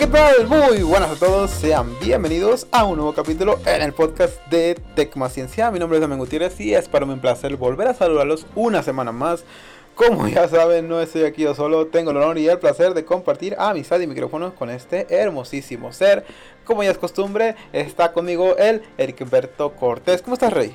¿qué tal? Muy buenas a todos, sean bienvenidos a un nuevo capítulo en el podcast de Tecmaciencia. Mi nombre es Damián Gutiérrez y es para mí un placer volver a saludarlos una semana más. Como ya saben, no estoy aquí yo solo, tengo el honor y el placer de compartir amistad y micrófonos con este hermosísimo ser. Como ya es costumbre, está conmigo el Ericberto Cortés. ¿Cómo estás, Rey?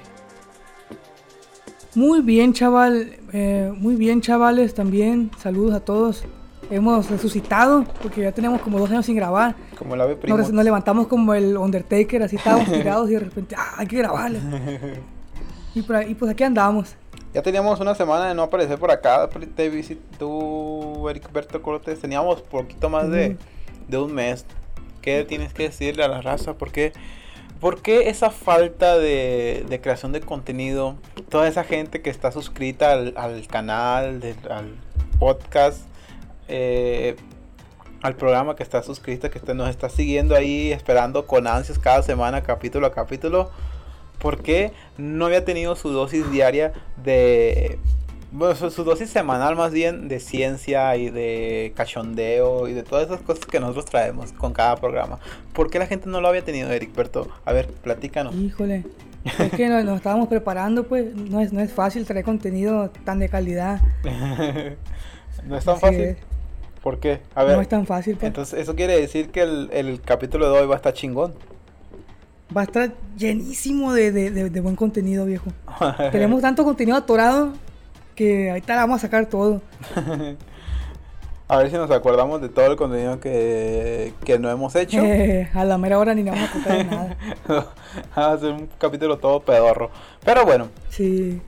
Muy bien, chaval. Eh, muy bien, chavales, también. Saludos a todos. Hemos resucitado porque ya tenemos como dos años sin grabar. Como la. Nos, nos levantamos como el Undertaker, así estábamos tirados y de repente, ¡ah, hay que grabarle! y, por ahí- y pues aquí andamos. Ya teníamos una semana de no aparecer por acá. Te visitó Ericberto Cortés. Teníamos poquito más de, de un mes. ¿Qué tienes que decirle a la raza? ¿Por qué, por qué esa falta de, de creación de contenido? Toda esa gente que está suscrita al, al canal, del- al podcast, eh, al programa que está suscrita, que nos está siguiendo ahí, esperando con ansias cada semana, capítulo a capítulo. ¿Por qué no había tenido su dosis diaria de... Bueno, su, su dosis semanal más bien de ciencia y de cachondeo y de todas esas cosas que nosotros traemos con cada programa. ¿Por qué la gente no lo había tenido, Ericberto? A ver, platícanos. Híjole. Es que nos, nos estábamos preparando, pues. No es, no es fácil traer contenido tan de calidad. no es tan Así fácil. es. ¿Por qué? A ver, No es tan fácil, pues. entonces eso quiere decir que el, el capítulo de hoy va a estar chingón. Va a estar llenísimo de, de- de- de buen contenido, viejo. Tenemos tanto contenido atorado que ahorita vamos a sacar todo. A ver si nos acordamos de todo el contenido que, que no hemos hecho. Eh, a la mera hora ni nos vamos a contar de nada. Va a ser un capítulo todo pedorro. Pero bueno, Sí.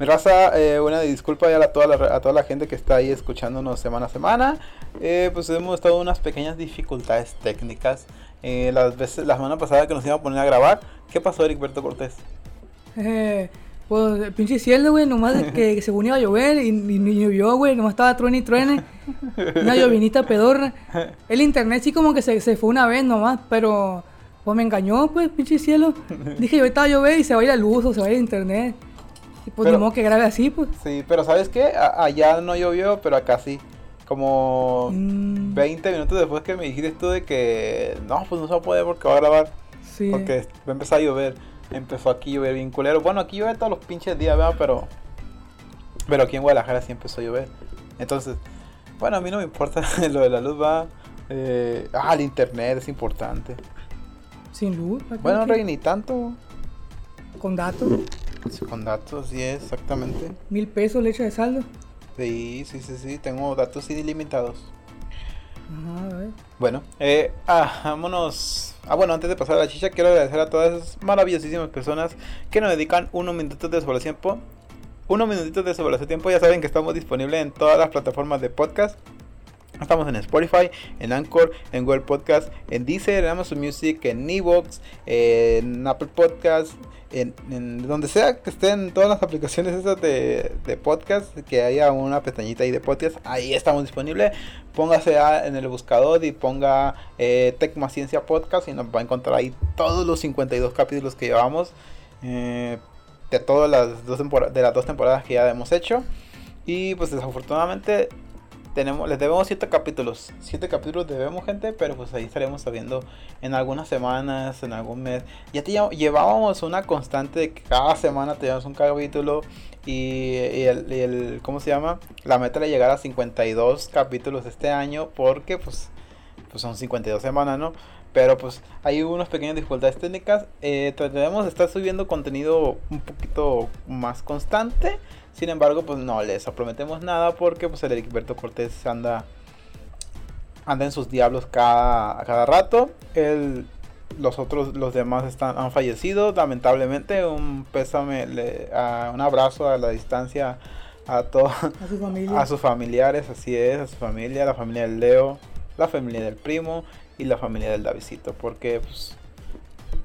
Mi raza, eh, una disculpa ya a toda, la, a toda la gente que está ahí escuchándonos semana a semana. Eh, pues hemos estado en unas pequeñas dificultades técnicas. Eh, las veces, la semana pasada que nos íbamos a poner a grabar, ¿qué pasó, Ericberto Cortés? Eh, pues el pinche cielo, güey, nomás que, que según iba a llover y, ni llovió, güey, nomás estaba truene y truene. Una llovinita pedorra. El internet sí como que se, se fue una vez nomás, pero pues me engañó, pues, pinche cielo. Dije, yo va a llover y se va a ir la luz o se va a ir el internet. Y pues Pero- ni modo que grabe así, pues. Sí, pero ¿sabes qué? A- allá no llovió, pero acá sí. Como Mm, 20 minutos después que me dijiste tú de que no, pues no se va a poder porque va a grabar. sí. Porque va a empezar a llover. Empezó aquí a llover bien culero. Bueno, aquí llueve todos los pinches días, ¿verdad? Pero. Pero aquí en Guadalajara sí empezó a llover. Entonces, bueno, a mí no me importa lo de la luz, va. Eh, ah, el internet es importante. Sin luz. Bueno. Rey, ni tanto. Con datos. Con datos, sí, exactamente. Mil pesos le echa de saldo. Sí, sí, sí, sí. Tengo datos ilimitados. Ajá, a ver. Bueno, eh, ah, vámonos. Ah, bueno, antes de pasar a la chicha, quiero agradecer a todas esas maravillosísimas personas que nos dedican unos minutitos de su tiempo. Unos minutitos de su tiempo. Ya saben que estamos disponibles en todas las plataformas de podcast. Estamos en Spotify, en Anchor, en Google Podcast, en Deezer, en Amazon Music, en Evox, en Apple Podcast, en, donde sea que estén todas las aplicaciones esas de, de podcast, que haya una pestañita ahí de podcast, ahí estamos disponibles. Póngase a- en el buscador y ponga eh, Tecmaciencia Podcast y nos va a encontrar ahí todos los 52 capítulos que llevamos eh, de todas las dos de las dos temporadas que ya hemos hecho. Y pues desafortunadamente tenemos, les debemos siete capítulos. Siete capítulos debemos, gente, pero pues ahí estaremos sabiendo en algunas semanas, en algún mes. Ya te lle- llevábamos una constante de que cada semana teníamos un capítulo. Y, y el, y el- ¿cómo se llama? La meta era llegar a 52 capítulos este año porque pues, pues son 52 semanas, ¿no? Pero pues hay unas pequeñas dificultades técnicas. Eh, trataremos de estar subiendo contenido un poquito más constante. Sin embargo, pues no les prometemos nada porque pues el Ericberto Cortés anda anda en sus diablos cada, cada rato. Él, los otros, los demás están, han fallecido, lamentablemente. Un pésame, le- a- un abrazo a la distancia a todos a sus familiares, así es, a su familia, la familia del Leo, la familia del primo y la familia del Davidito, porque pues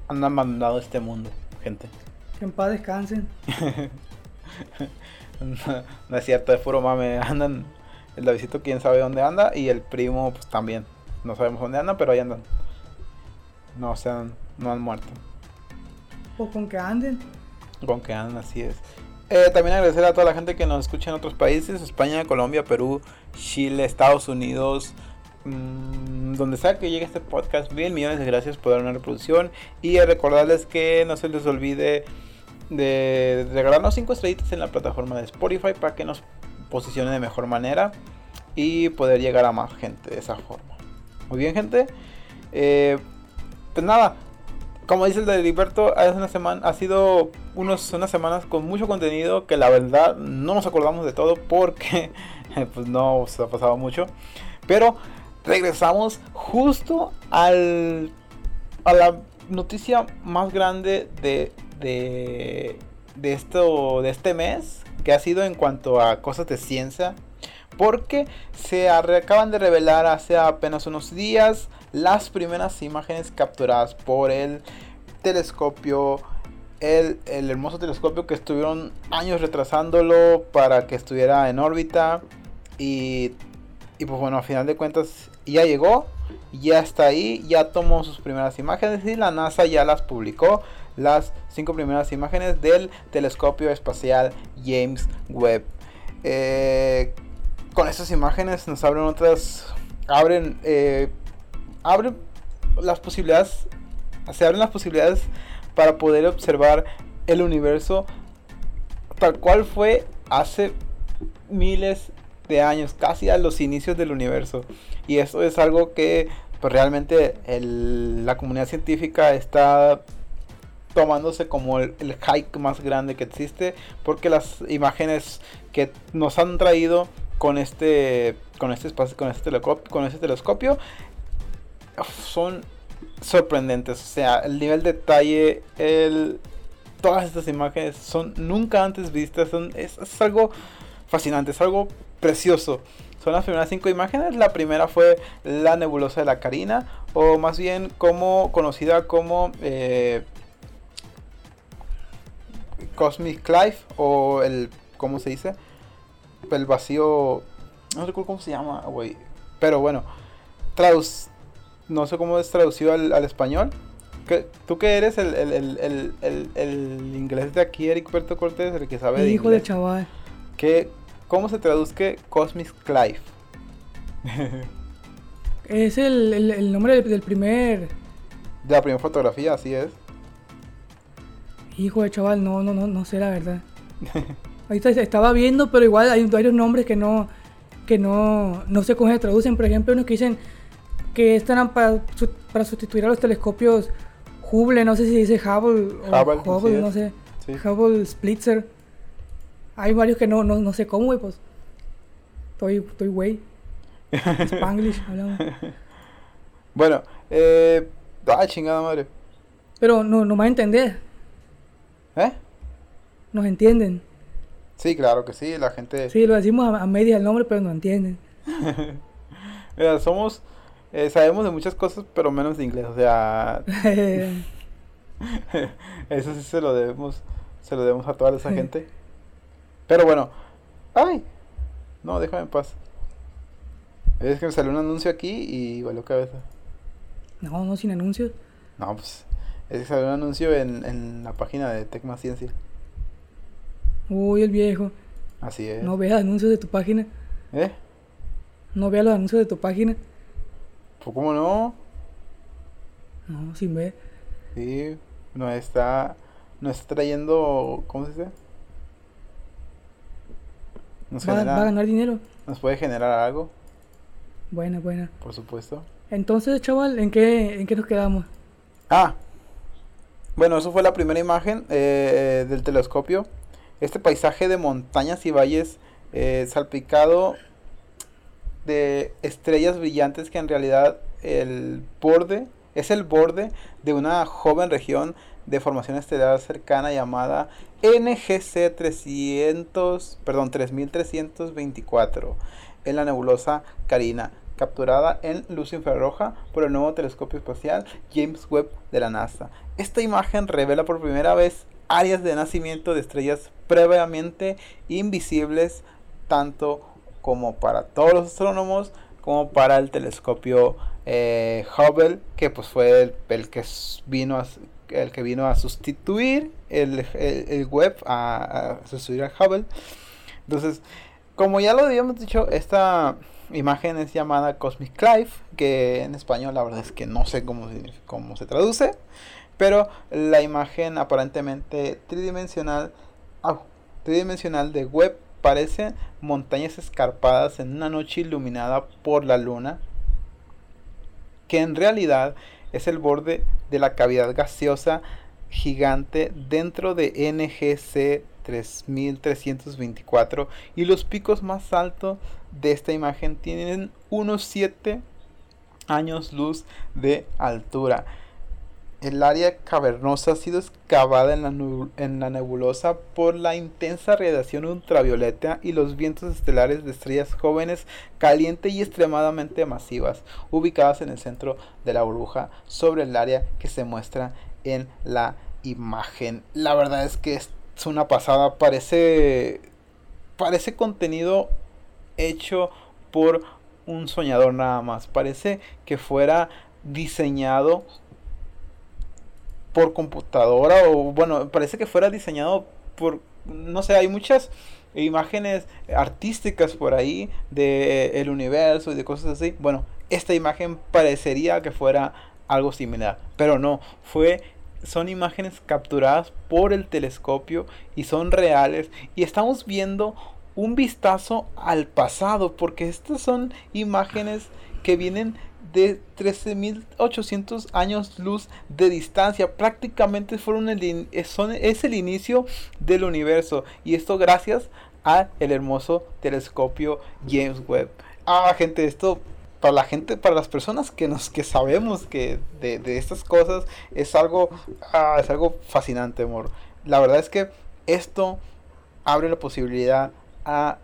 han abandonado este mundo, gente. Que en paz descansen. No, no es cierto, es puro mame. Andan, el Davidito quién sabe dónde anda y el primo pues también. No sabemos dónde andan, pero ahí andan. No, o sea, no han muerto. Pues con que anden. Con que andan, así es. Eh, también agradecer a toda la gente que nos escucha en otros países, España, Colombia, Perú, Chile, Estados Unidos, mm, donde sea que llegue este podcast, mil millones de gracias por dar una reproducción. Y recordarles que no se les olvide de regalarnos 5 estrellitas en la plataforma de Spotify para que nos posicione de mejor manera y poder llegar a más gente de esa forma. Muy bien, gente. Eh, pues nada, como dice el de Liberto, una semana, ha sido unos, unas semanas con mucho contenido que la verdad no nos acordamos de todo porque pues no se ha pasado mucho. Pero regresamos justo al, a la noticia más grande de, de, de, esto, de este mes, que ha sido en cuanto a cosas de ciencia. Porque se acaban de revelar hace apenas unos días las primeras imágenes capturadas por el telescopio el, el, hermoso telescopio que estuvieron años retrasándolo para que estuviera en órbita y, y pues bueno, a final de cuentas ya llegó, ya está ahí, ya tomó sus primeras imágenes y la NASA ya las publicó, las cinco primeras imágenes del telescopio espacial James Webb. Eh, con estas imágenes nos abren otras, abren, eh, abren las posibilidades, se abren las posibilidades para poder observar el universo tal cual fue hace miles de años, casi a los inicios del universo. Y eso es algo que pues, realmente la comunidad científica está tomándose como el, el, hike más grande que existe porque las imágenes que nos han traído con este con este espacio con este telescopio, con este telescopio son sorprendentes o sea el nivel de detalle el todas estas imágenes son nunca antes vistas son es algo fascinante es algo precioso. Son las primeras cinco imágenes. La primera fue la nebulosa de la Carina, o más bien como conocida como eh, Cosmic Clive, o el, ¿cómo se dice? El vacío, no recuerdo cómo se llama, güey. Pero bueno, traduc no sé cómo es traducido al, español. ¿Tú qué eres? El, el, el, el, inglés de aquí, Eric Puerto Cortés, el que sabe de Hijo de chaval. ¿Qué, ¿Cómo se traduzca Cosmic Clive? es el, el, nombre del, primer. De la primera fotografía, así es. Hijo de chaval, no, no, no, no sé la verdad. Ahorita estaba viendo, pero igual hay varios nombres que no, que no, no sé cómo se traducen. Por ejemplo, unos que dicen que están para, para sustituir a los telescopios Hubble, no sé si dice Hubble o Hubble, no sé. Hubble Splitzer. Hay varios que no, no, no sé cómo, güey, pues. Estoy, estoy güey. Spanglish, hablamos. Bueno, eh. Ah, chingada madre. Pero no, no a entender. ¿Eh? Nos entienden. Sí, claro que sí, la gente. Sí, lo decimos a, media el nombre, pero no entienden. Mira, somos. Eh, sabemos de muchas cosas, pero menos de inglés, o sea. Eso sí se lo debemos. Se lo debemos a toda esa gente. Pero bueno. ¡Ay! No, déjame en paz. Es que me salió un anuncio aquí y valió cabeza. No, no, sin anuncios. No, pues. Es que salió un anuncio en, en la página de Tecma Ciencia. Uy, el viejo. Así es. No veas anuncios de tu página. ¿Eh? No veas los anuncios de tu página. Pues, ¿cómo no? No, sin ver. Sí, nos está. Nos está trayendo. ¿Cómo se dice? Nos va, a ganar dinero. ¿Nos puede generar algo? Buena, buena. Por supuesto. Entonces, chaval, ¿en qué, en qué nos quedamos? Ah, bueno, eso fue la primera imagen eh, del telescopio. Este paisaje de montañas y valles eh, salpicado de estrellas brillantes que en realidad el borde es el borde de una joven región de formación estelar cercana llamada NGC 300, perdón, 3324 en la nebulosa Carina, capturada en luz infrarroja por el nuevo telescopio espacial James Webb de la NASA. Esta imagen revela por primera vez áreas de nacimiento de estrellas previamente invisibles tanto como para todos los astrónomos como para el telescopio eh, Hubble que pues fue el, el que vino a, el que vino a sustituir el, el, web, a, sustituir al Hubble. Entonces, como ya lo habíamos dicho, esta imagen es llamada Cosmic Clive, que en español la verdad es que no sé cómo, cómo se traduce, pero la imagen aparentemente tridimensional, tridimensional de web parece montañas escarpadas en una noche iluminada por la luna, que en realidad es el borde de la cavidad gaseosa gigante dentro de NGC 3324 y los picos más altos de esta imagen tienen unos 7 años luz de altura. El área cavernosa ha sido excavada en la, en la, nebulosa por la intensa radiación ultravioleta y los vientos estelares de estrellas jóvenes, calientes y extremadamente masivas, ubicadas en el centro de la burbuja sobre el área que se muestra en la imagen. La verdad es que es una pasada, parece parece contenido hecho por un soñador nada más. Parece que fuera diseñado por computadora o bueno, parece que fuera diseñado por no sé, hay muchas imágenes artísticas por ahí de el universo y de cosas así. Bueno, esta imagen parecería que fuera algo similar, pero no, fue son imágenes capturadas por el telescopio y son reales y estamos viendo un vistazo al pasado porque estas son imágenes que vienen de 13.800 años luz de distancia. Prácticamente fueron el, son, es el inicio del universo. Y esto gracias a el hermoso telescopio James Webb. Ah, gente, esto para la gente, para las personas que nos que sabemos que de, de estas cosas es algo ah, es algo fascinante, amor. La verdad es que esto abre la posibilidad a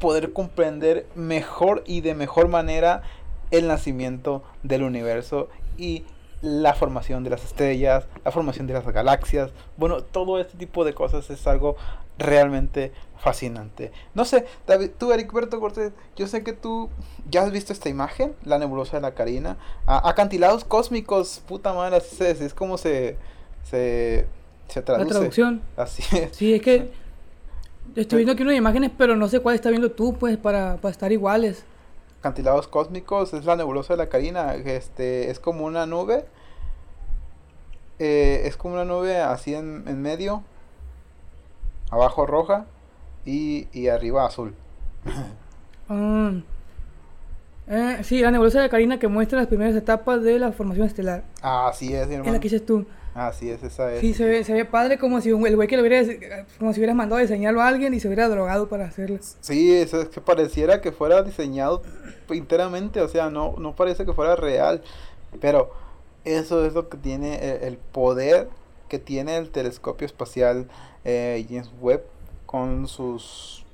poder comprender mejor y de mejor manera el nacimiento del universo y la formación de las estrellas, la formación de las galaxias. Bueno, todo este tipo de cosas es algo realmente fascinante. No sé, David, tú, Berto Cortés, yo sé que tú ya has visto esta imagen, la nebulosa de la Carina. acantilados cósmicos, puta madre, así es, es como se, se, se traduce. La traducción. Así es. Sí, es que estoy viendo aquí unas imágenes, pero no sé cuál está viendo tú, pues, para, para estar iguales acantilados cósmicos es la nebulosa de la Carina. Este, es como una nube. Eh, es como una nube así en, en medio. Abajo roja y, y arriba azul. Ah. Eh, sí, la nebulosa de la Carina que muestra las primeras etapas de la formación estelar. Así es, hermano. Es la que dices tú. Así es, esa es. Sí, se ve, se ve padre como si el güey que lo hubiera, como si hubieras mandado a diseñarlo a alguien y se hubiera drogado para hacerlo. Sí, eso es que pareciera que fuera diseñado enteramente, o sea, no, no parece que fuera real, pero eso es lo que tiene e, el, poder que tiene el telescopio espacial eh, James Webb con sus,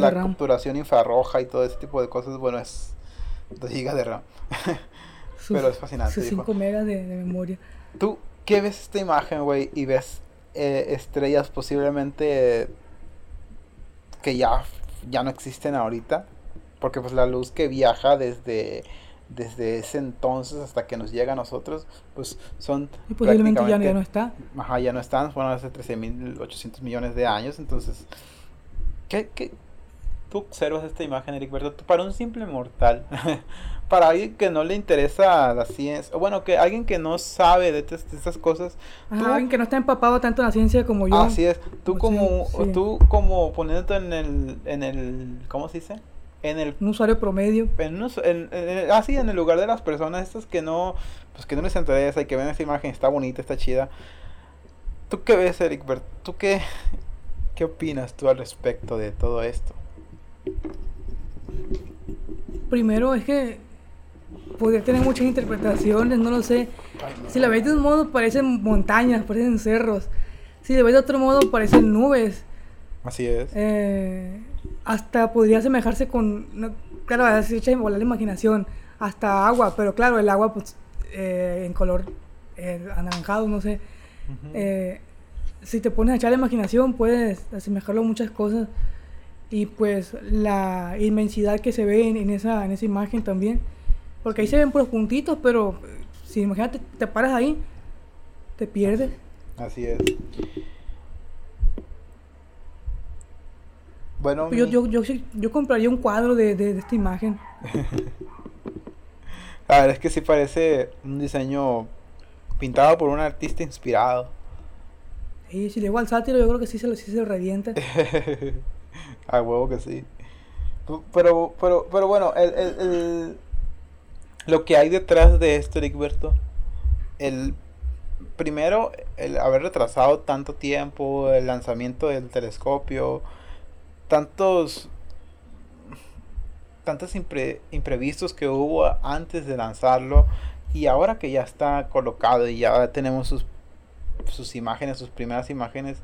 la capturación infrarroja y todo ese tipo de cosas, bueno, es 2 GB de RAM. pero es fascinante. Sus 5 megas de, memoria. ¿Tú qué ves esta imagen, güey, y ves eh, estrellas posiblemente que ya, ya no existen ahorita? Porque pues la luz que viaja desde, desde ese entonces hasta que nos llega a nosotros, pues son... Y posiblemente ya, no está. Ajá, ya no están, fueron hace 13.800 millones de años, entonces... ¿Qué, qué, tú observas esta imagen, Eric Berto, para un simple mortal, para alguien que no le interesa la ciencia, bueno, que alguien que no sabe de, estas cosas, alguien que no está empapado tanto en la ciencia como yo. Así es, tú como, tú como poniéndote en el, en el, ¿cómo se dice? en el un usuario promedio. en, en, así en el lugar de las personas estas que no pues que no les interesa y que ven esta imagen está bonita está chida. Tú qué ves Eric tú qué qué opinas tú al respecto de todo esto primero es que podría tener muchas interpretaciones no lo sé. Si la ves de un modo parecen montañas parecen cerros. Si la ves de otro modo parecen nubes. Así es. Eh hasta podría asemejarse con, claro, se echa en volar la imaginación, hasta agua, pero claro, el agua pues eh, en color eh, anaranjado, no sé. Eh, si te pones a echar la imaginación puedes asemejarlo a muchas cosas. Y pues la inmensidad que se ve en, esa, en esa imagen también, porque ahí se ven puros puntitos, pero si imagínate, te paras ahí, te pierdes. Así es. Bueno, yo, yo, yo, yo, compraría un cuadro de, de, esta imagen. La verdad es que sí parece un diseño pintado por un artista inspirado. Y si le igual al sátiro, yo creo que sí se lo, sí se lo revienta. A huevo que sí. Pero, pero, pero bueno, el, el, el, lo que hay detrás de esto, Berto, el primero, el haber retrasado tanto tiempo, el lanzamiento del telescopio, tantos tantos impre, imprevistos que hubo antes de lanzarlo y ahora que ya está colocado y ya tenemos sus, sus imágenes, sus primeras imágenes,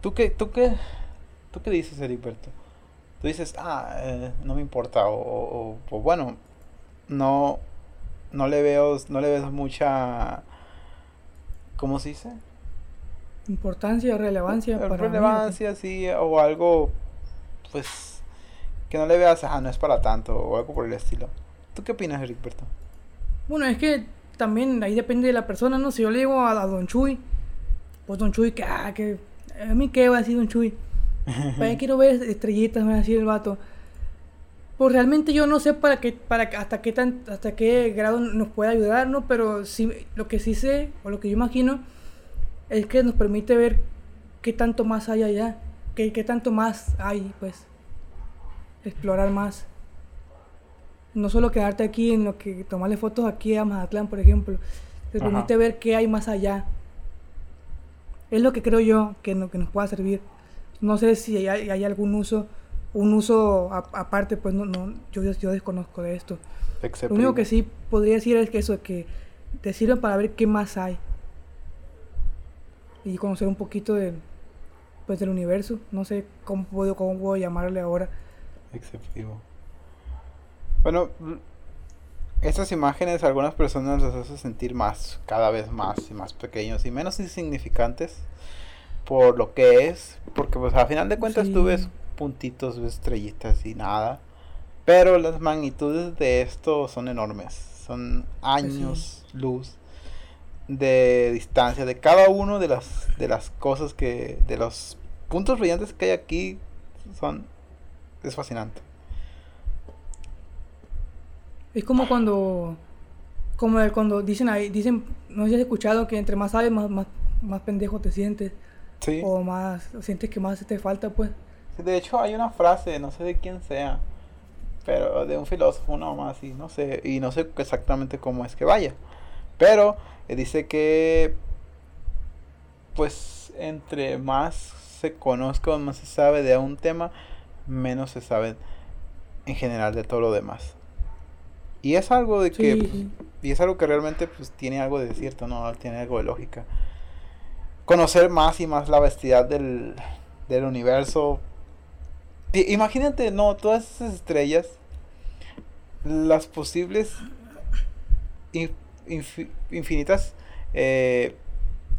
¿tú qué, tú qué, tú qué dices, Heriberto? Tú dices, ah, eh, no me importa, o, o, bueno, no, no le veo, no le ves mucha, ¿cómo se dice? Importancia, relevancia. Para relevancia, sí, o algo, pues que no le veas, ah, no es para tanto o algo por el estilo. ¿Tú qué opinas, Heriberto? Bueno, es que también ahí depende de la persona, ¿no? Si yo le digo a, Don Chuy, pues Don Chuy, que, ah, que, a mí qué va a decir Don Chuy. Para quiero ver estrellitas, me va a decir el vato. Pues realmente yo no sé para qué, para hasta qué tan, hasta qué grado nos puede ayudar, ¿no? Pero sí, lo que sí sé, o lo que yo imagino, es que nos permite ver qué tanto más hay allá, qué, qué tanto más hay, pues explorar más. No solo quedarte aquí en lo que tomarle fotos aquí a Mazatlán, por ejemplo. Te permite ver qué hay más allá. Es lo que creo yo que, no, que nos pueda servir. No sé si hay, hay algún uso, un uso aparte, pues no, no, yo, yo desconozco de esto. lo único que sí podría decir es que eso, que te sirve para ver qué más hay. Y conocer un poquito de, pues, del universo. No sé cómo puedo, cómo puedo llamarle ahora exceptivo. Bueno, estas imágenes algunas personas las hacen sentir más, cada vez más y más pequeños y menos insignificantes por lo que es, porque pues a final de cuentas tú ves puntitos, estrellitas y nada, pero las magnitudes de esto son enormes, son años luz de distancia de cada uno de las de las cosas que de los puntos brillantes que hay aquí son es fascinante. Es como cuando, como cuando dicen ahí, dicen, no sé si has escuchado que entre más sabes, más, más, más pendejo te sientes. Sí. O más, sientes que más te falta, pues. De hecho, hay una frase, no sé de quién sea, pero de un filósofo más y no sé, y no sé exactamente cómo es que vaya. Pero eh, dice que, pues, entre más se conozca o más se sabe de un tema, menos se sabe en general de todo lo demás. Y es algo de que y es algo que realmente pues tiene algo de cierto, no, tiene algo de lógica. Conocer más y más la vastidad del, del universo. Imagínate, no, todas esas estrellas las posibles infinitas eh,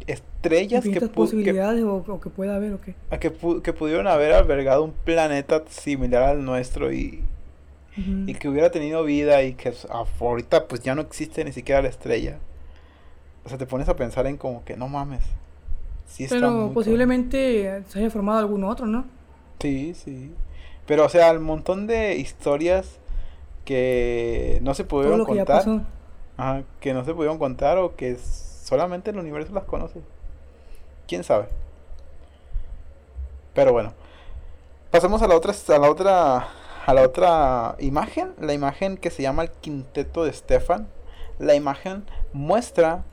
estrellas que, posibilidades o, que pueda haber o qué que, que pudieron haber albergado un planeta similar al nuestro y, y que hubiera tenido vida y que ahorita pues ya no existe ni siquiera la estrella. O sea te pones a pensar en como que no mames sí pero posiblemente se haya formado algún otro no sí sí pero o sea el montón de historias que no se pudieron contar que, que no se pudieron contar o que solamente el universo las conoce quién sabe. Pero bueno. Pasemos a la otra a la otra a la otra imagen, la imagen que se llama el quinteto de Stefan. La imagen muestra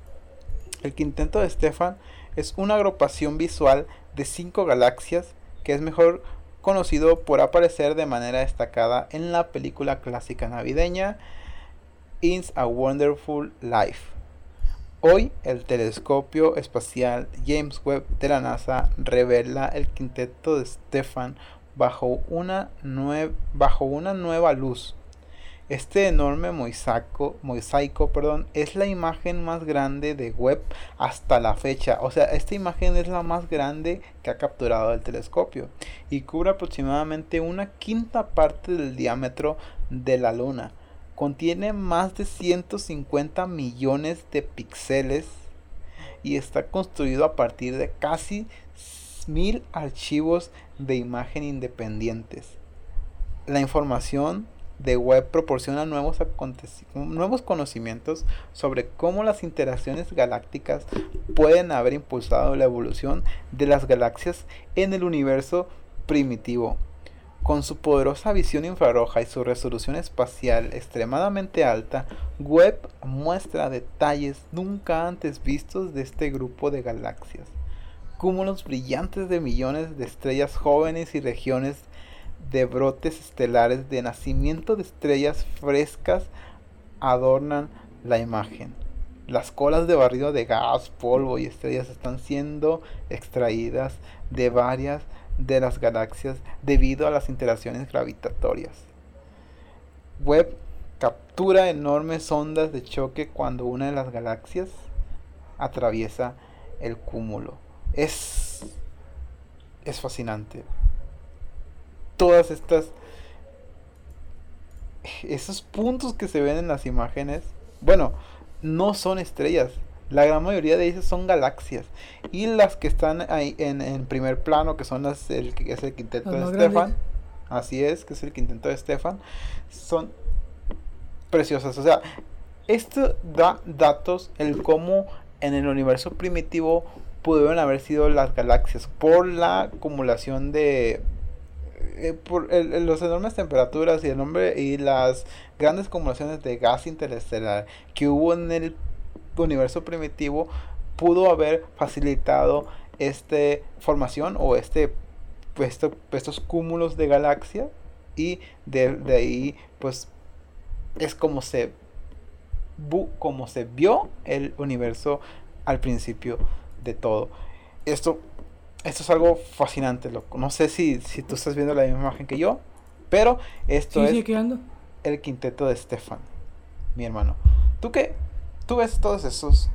el quinteto de Stefan es una agrupación visual de cinco galaxias que es mejor conocido por aparecer de manera destacada en la película clásica navideña It's a Wonderful Life. Hoy el telescopio espacial James Webb de la NASA revela el quinteto de Stefan bajo una, bajo una nueva luz. Este enorme mosaico, mosaico perdón, es la imagen más grande de Webb hasta la fecha. O sea, esta imagen es la más grande que ha capturado el telescopio y cubre aproximadamente una quinta parte del diámetro de la Luna contiene más de 150 millones de píxeles y está construido a partir de casi mil archivos de imagen independientes. La información de web proporciona nuevos, nuevos conocimientos sobre cómo las interacciones galácticas pueden haber impulsado la evolución de las galaxias en el universo primitivo. Con su poderosa visión infrarroja y su resolución espacial extremadamente alta, Webb muestra detalles nunca antes vistos de este grupo de galaxias. Cúmulos brillantes de millones de estrellas jóvenes y regiones de brotes estelares de nacimiento de estrellas frescas adornan la imagen. Las colas de barrido de gas, polvo y estrellas están siendo extraídas de varias de las galaxias debido a las interacciones gravitatorias. Webb captura enormes ondas de choque cuando una de las galaxias atraviesa el cúmulo. Es es fascinante todas estas esos puntos que se ven en las imágenes, bueno, no son estrellas. La gran mayoría de ellas son galaxias. Y las que están ahí en, primer plano, que son las el, que es el quinteto de Stefan. Así es, que es el quinteto de Stefan. Son preciosas. O sea, esto da datos el cómo en el universo primitivo pudieron haber sido las galaxias por la acumulación de eh, por el, enormes temperaturas y el nombre y las grandes acumulaciones de gas interestelar que hubo en el universo primitivo pudo haber facilitado esta formación o este pues, estos cúmulos de galaxia y de, de, ahí pues es como se como se vio el universo al principio de todo. Esto esto es algo fascinante, loco. No sé si, si tú estás viendo la misma imagen que yo, pero esto es el quinteto de Stefan, mi hermano. ¿Tú qué? Tú ves todos esos,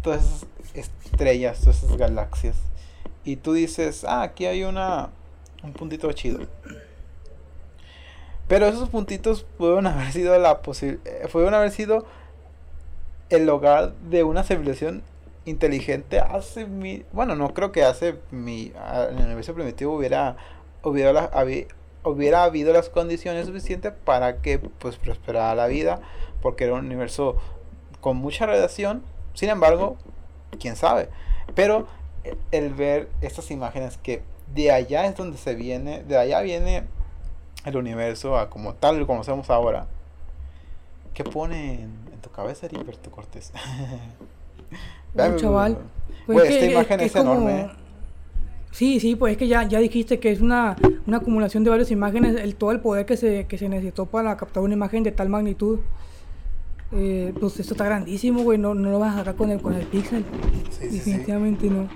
todas esas estrellas, todas esas galaxias, y tú dices, ah, aquí hay una, un puntito chido. Pero esos puntitos pueden haber sido la eh, pudieron haber sido el hogar de una civilización inteligente hace mi. Bueno, no creo que hace mi. El universo primitivo hubiera. Hubiera, hubiera habido las condiciones suficientes para que pues prosperara la vida. Porque era un universo con mucha radiación. Sin embargo, quién sabe. Pero el ver estas imágenes que de allá es donde se viene. De allá viene el universo a como tal lo conocemos ahora. ¿Qué pone en, tu cabeza Heriberto Cortés? Un chaval. Pues esta imagen es, enorme. Sí, sí, pues es que ya, ya dijiste que es una, una acumulación de varias imágenes, el, todo el poder que se, que se necesitó para captar una imagen de tal magnitud. Eh, pues esto está grandísimo, güey, no, no lo vas a sacar con el, con el pixel. Definitivamente no.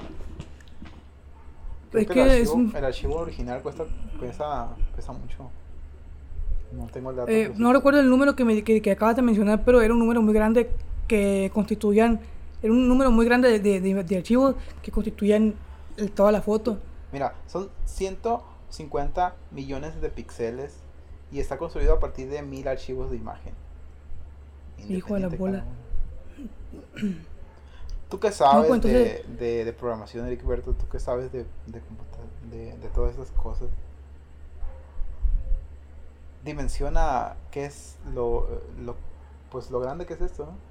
Es que, el, archivo, es un... el archivo original cuesta, pesa, pesa mucho. No tengo el dato. Eh, no recuerdo el número que, me, que, que acabas de mencionar, pero era un número muy grande que constituían era un número muy grande de, de, archivos que constituían toda la foto. Mira, son 150 millones de píxeles y está construido a partir de mil archivos de imagen. Hijo de la bola. ¿Tú qué sabes pues, de, de, programación, Eric Berto? ¿Tú qué sabes de, de, de todas esas cosas? Dimensiona qué es lo, lo, pues lo grande que es esto, ¿no?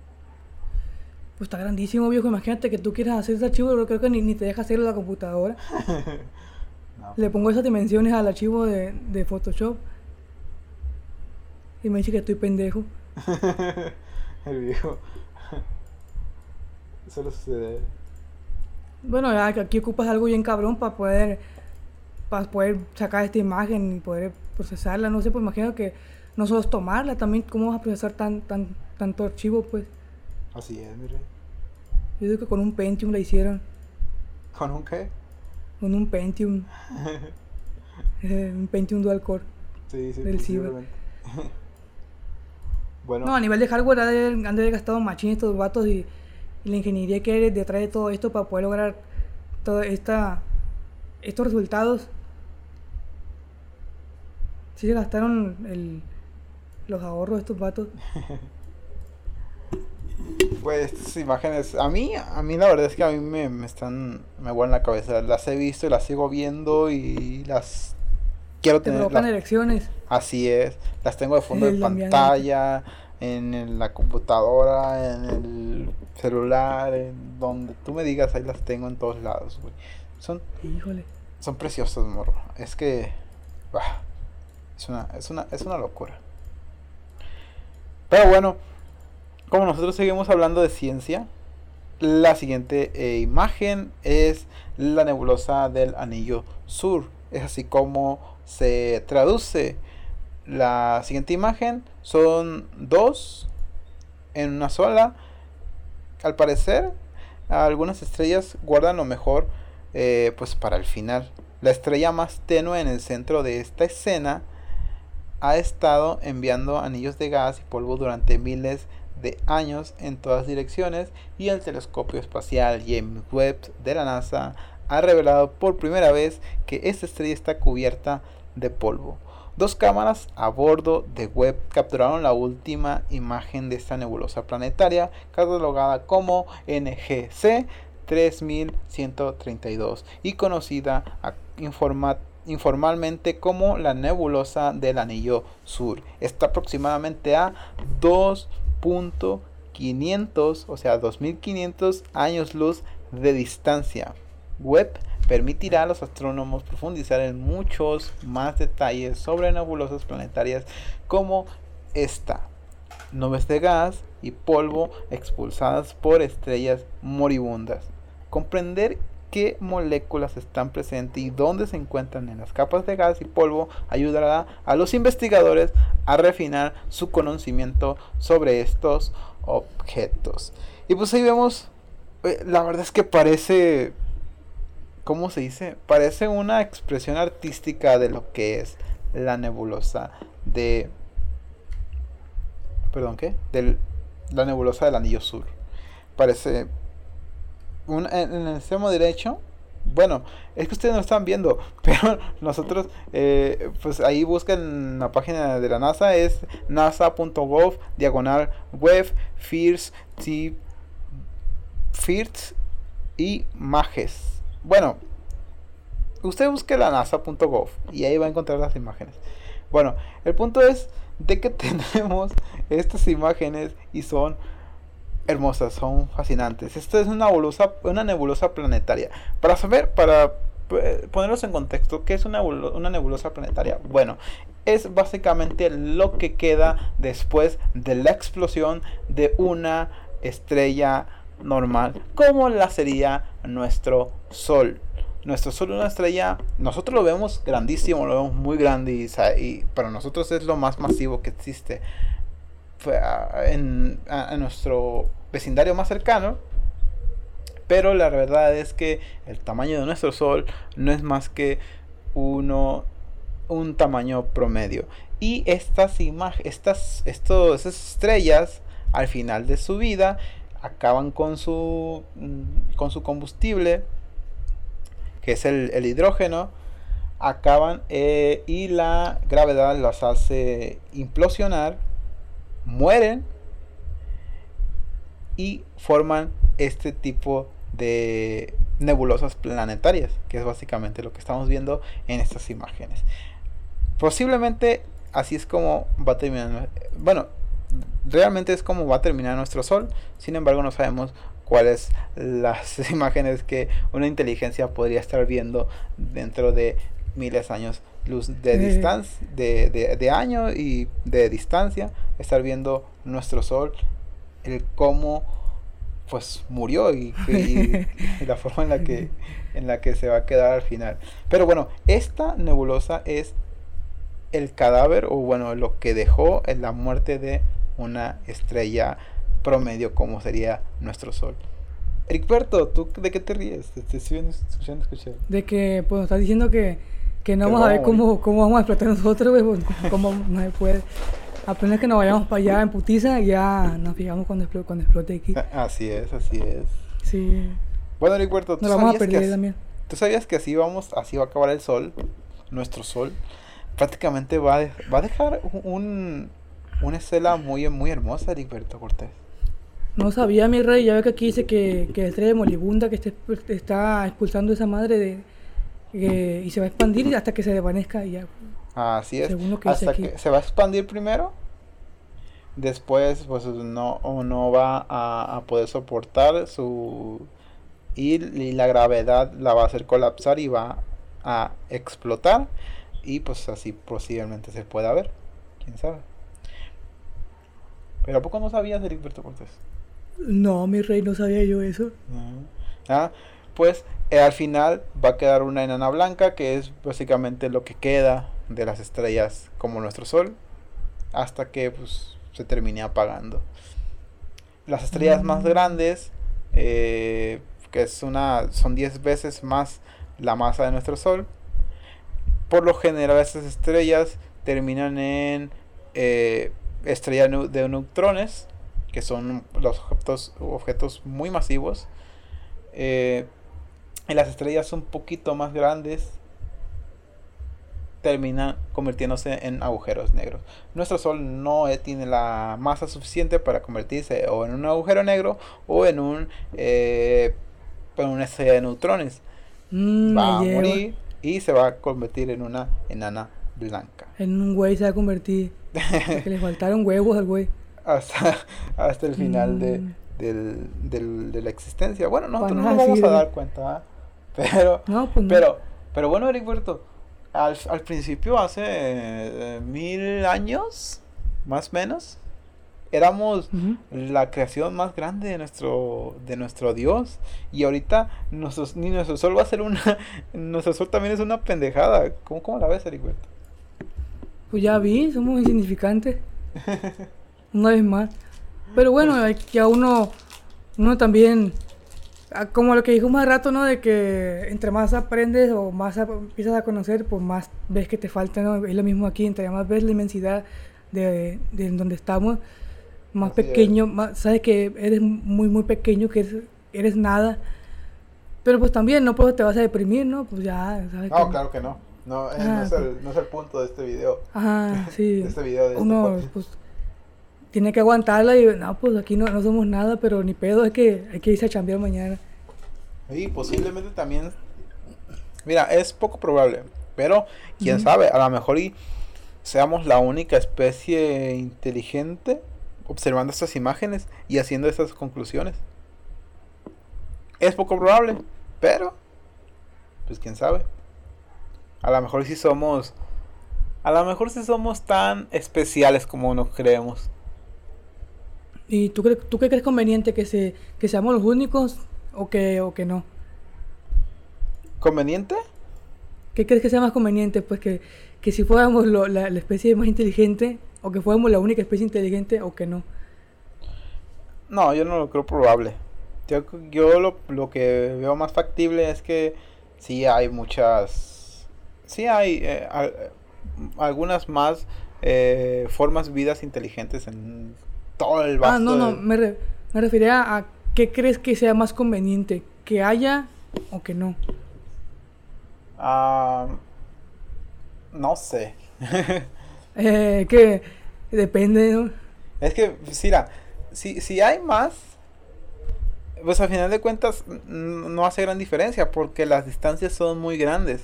Pues está grandísimo, viejo. Imagínate que tú quieras hacer ese archivo, pero creo que ni, ni te deja hacerlo la computadora. Le pongo esas dimensiones al archivo de, de Photoshop. Y me dice que estoy pendejo. El viejo. Solo sucede. Bueno, aquí ocupas algo bien cabrón para poder para poder sacar esta imagen y poder procesarla. No sé, pues imagino que no solo es tomarla, también cómo vas a procesar tan, tan, tanto archivo, pues. Así es, mire. Yo digo que con un Pentium la hicieron. ¿Con un qué? Con un Pentium. Eh, un Pentium dual core. Sí, sí, del bueno. No, a nivel de hardware han de haber gastado machín estos vatos y, la ingeniería que hay detrás de todo esto para poder lograr toda esta estos resultados. Sí se gastaron el, los ahorros de estos vatos. Pues estas imágenes, a mí, a mí la verdad es que a mí me, están, me vuelan la cabeza. Las he visto y las sigo viendo y las quiero Te tener provocan la- elecciones. Así es, las tengo de fondo de El pantalla, en la computadora, en el celular, en donde tú me digas, ahí las tengo en todos lados, güey. Son, Híjole. son preciosas, morro. Es que, bah, es una, es una, es una locura. Pero bueno, como nosotros seguimos hablando de ciencia, la siguiente eh, imagen es la nebulosa del anillo sur. Es así como se traduce. La siguiente imagen son dos en una sola. Al parecer, algunas estrellas guardan lo mejor eh, pues para el final. La estrella más tenue en el centro de esta escena ha estado enviando anillos de gas y polvo durante miles de años en todas direcciones y el telescopio espacial James Webb de la NASA ha revelado por primera vez que esta estrella está cubierta de polvo. Dos cámaras a bordo de Webb capturaron la última imagen de esta nebulosa planetaria catalogada como NGC 3132 y conocida informalmente como la nebulosa del anillo sur. Está aproximadamente a 2.500, o sea, 2500 años luz de distancia. Webb permitirá a los astrónomos profundizar en muchos más detalles sobre nebulosas planetarias como esta. Nubes de gas y polvo expulsadas por estrellas moribundas. Comprender qué moléculas están presentes y dónde se encuentran en las capas de gas y polvo ayudará a los investigadores a refinar su conocimiento sobre estos objetos. Y pues ahí vemos, eh, la verdad es que parece, ¿cómo se dice? Parece una expresión artística de lo que es la nebulosa de... Perdón, ¿qué? De la nebulosa del anillo sur. Parece en, el extremo derecho. Bueno, es que ustedes no están viendo, pero nosotros, eh, pues ahí buscan la página de la NASA, es nasa.gov, diagonal web, FIRS, FIRS y MAGES. Bueno, usted busque la nasa.gov y ahí va a encontrar las imágenes. Bueno, el punto es de que tenemos estas imágenes y son hermosas, son fascinantes. Esto es una nebulosa, una nebulosa planetaria. Para saber, para eh, ponerlos en contexto, ¿qué es una, una nebulosa planetaria? Bueno, es básicamente lo que queda después de la explosión de una estrella normal, como la sería nuestro Sol. Nuestro Sol es una estrella, nosotros lo vemos grandísimo, lo vemos muy grande y, para nosotros es lo más masivo que existe en, a- a nuestro vecindario más cercano. Pero la verdad es que el tamaño de nuestro Sol no es más que uno, un tamaño promedio. Y estas imágenes, estas, estos, estrellas, al final de su vida, acaban con su, mm, con su combustible, que es el, el hidrógeno, acaban eh, y la gravedad las hace implosionar mueren y forman este tipo de nebulosas planetarias, que es básicamente lo que estamos viendo en estas imágenes. Posiblemente así es como va a terminar, bueno, realmente es como va a terminar nuestro Sol, sin embargo no sabemos cuáles las imágenes que una inteligencia podría estar viendo dentro de miles de años luz de distancia, de, de, de año y de distancia, estar viendo nuestro Sol, el cómo pues murió y, y- y la forma en la que en la que se va a quedar al final. Pero bueno, esta nebulosa es el cadáver o bueno, lo que dejó en la muerte de una estrella promedio como sería nuestro sol. Ericberto, ¿tú de qué te ríes? Te, estoy escuchando. De que, pues, estás diciendo que, que no vamos a ver cómo, cómo vamos a explotar nosotros, pues, cómo no se puede. Apenas que nos vayamos para allá en putiza, ya nos fijamos cuando, explo- cuando explote aquí. Así es, así es. Sí, Bueno, Ericberto, ¿tú nos la vamos a sabías, que perder así, también. ¿tú sabías que así vamos, así va a acabar el sol? Nuestro sol prácticamente va a, de- va a dejar un, una escena muy, muy hermosa, Ericberto Cortés. No sabía, mi rey, ya ve que aquí dice que, que la estrella moribunda que está, está expulsando esa madre de, que- y se va a expandir hasta que se desvanezca y ya. Así es. Según lo que Hasta que se va a expandir primero. Después, pues no, o no va a, a poder soportar su. Y, y la gravedad la va a hacer colapsar y va a explotar. Y pues así posiblemente se pueda ver. Quién sabe. Pero ¿a poco no sabías, Heriberto Cortés? No, mi rey, no sabía yo eso. Ah, pues eh, al final va a quedar una enana blanca que es básicamente lo que queda de las estrellas como nuestro sol hasta que pues, se termine apagando. Las estrellas más Mm. grandes, eh, que es una, son 10 veces más la masa de nuestro sol, por lo general estas estrellas terminan en eh, estrellas de neutrones, que son los objetos, objetos muy masivos. Eh, y las estrellas un poquito más grandes terminan convirtiéndose en agujeros negros. Nuestro Sol no tiene la masa suficiente para convertirse o en un agujero negro o en un eh, en una estrella de neutrones. Mm, Va a lleva. morir y se va a convertir en una enana blanca. En un güey se va a convertir. Porque le faltaron huevos al güey. hasta, hasta el final de, Mm. del- del- de la existencia. Bueno, nosotros no nos vamos a dar cuenta. Pero, No, pues no. pero, pero bueno, Heriberto, al, al principio, hace eh, mil años, más o menos, éramos la creación más grande de nuestro, de nuestro Dios. Y ahorita nuestros, ni nuestro sol va a ser una, nuestro sol también es una pendejada. ¿Cómo, cómo la ves, Heriberto? Pues ya vi, somos insignificantes. Una vez más. Pero bueno, hay que a uno, uno también, como lo que dijimos hace rato, ¿no? De que entre más aprendes o más empiezas a conocer, pues más ves que te falta, ¿no? Es lo mismo aquí, entre más ves la inmensidad de, donde estamos, más Así pequeño, más, sabes que eres muy, muy pequeño, que eres, eres nada. Pero pues también, no pues te vas a deprimir, ¿no? Pues ya, sabes No, que- claro que no. No, eh, Ah, no, es el, no es el punto de este video. Ajá, sí. De este video, de este Uno, pues, tiene que aguantarla y, no, pues aquí no, no somos nada, pero ni pedo, es que hay que irse a chambear mañana. Y posiblemente también. Mira, es poco probable. Pero quién sabe, a lo mejor y seamos la única especie inteligente observando estas imágenes y haciendo estas conclusiones. Es poco probable, pero pues quién sabe. A lo mejor sí somos a lo mejor sí somos tan especiales como nos creemos. ¿Y tú, cre- tú qué crees conveniente? ¿Que, se, que seamos los únicos o que, o que no? ¿Conveniente? ¿Qué crees que sea más conveniente? Pues que, que si fuéramos lo- la, la especie más inteligente o que fuéramos la única especie inteligente o que no. No, yo no lo creo probable. Yo, yo lo, lo que veo más factible es que sí hay muchas... Sí hay eh, al- algunas más eh, formas vidas inteligentes en todo el vasto... Ah, no, no, me, re- me refería a qué crees que sea más conveniente, que haya o que no. Ah, no sé. Eh, que depende, ¿no? Es que, sí, mira, si, si hay más, pues al final de cuentas no hace gran diferencia porque las distancias son muy grandes.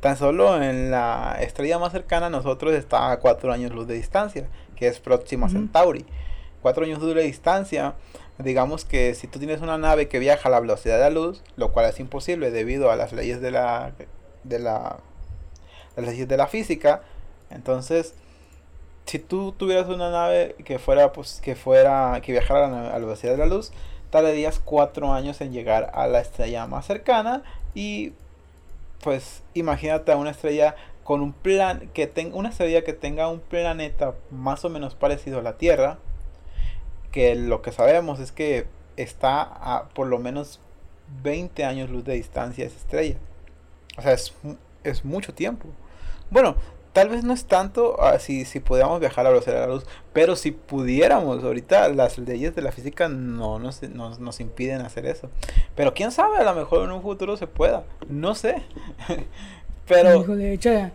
Tan solo en la estrella más cercana a nosotros está a 4 años luz de distancia, que es Próxima. Centauri. 4 años luz de distancia, digamos que si tú tienes una nave que viaja a la velocidad de la luz, lo cual es imposible debido a las leyes de la, de la, las leyes de la física, entonces si tú tuvieras una nave que fuera pues que fuera que viajara a la, a la velocidad de la luz tardarías cuatro años en llegar a la estrella más cercana y pues imagínate a una estrella con un plan que tenga una estrella que tenga un planeta más o menos parecido a la Tierra que lo que sabemos es que está a por lo menos 20 años luz de distancia esa estrella o sea es, es mucho tiempo bueno tal vez no es tanto ah, si, si pudiéramos viajar a la velocidad de la luz, pero si pudiéramos, ahorita las leyes de la física no nos, nos, nos impiden hacer eso. Pero quién sabe, a lo mejor en un futuro se pueda, no sé. pero Híjole, echa,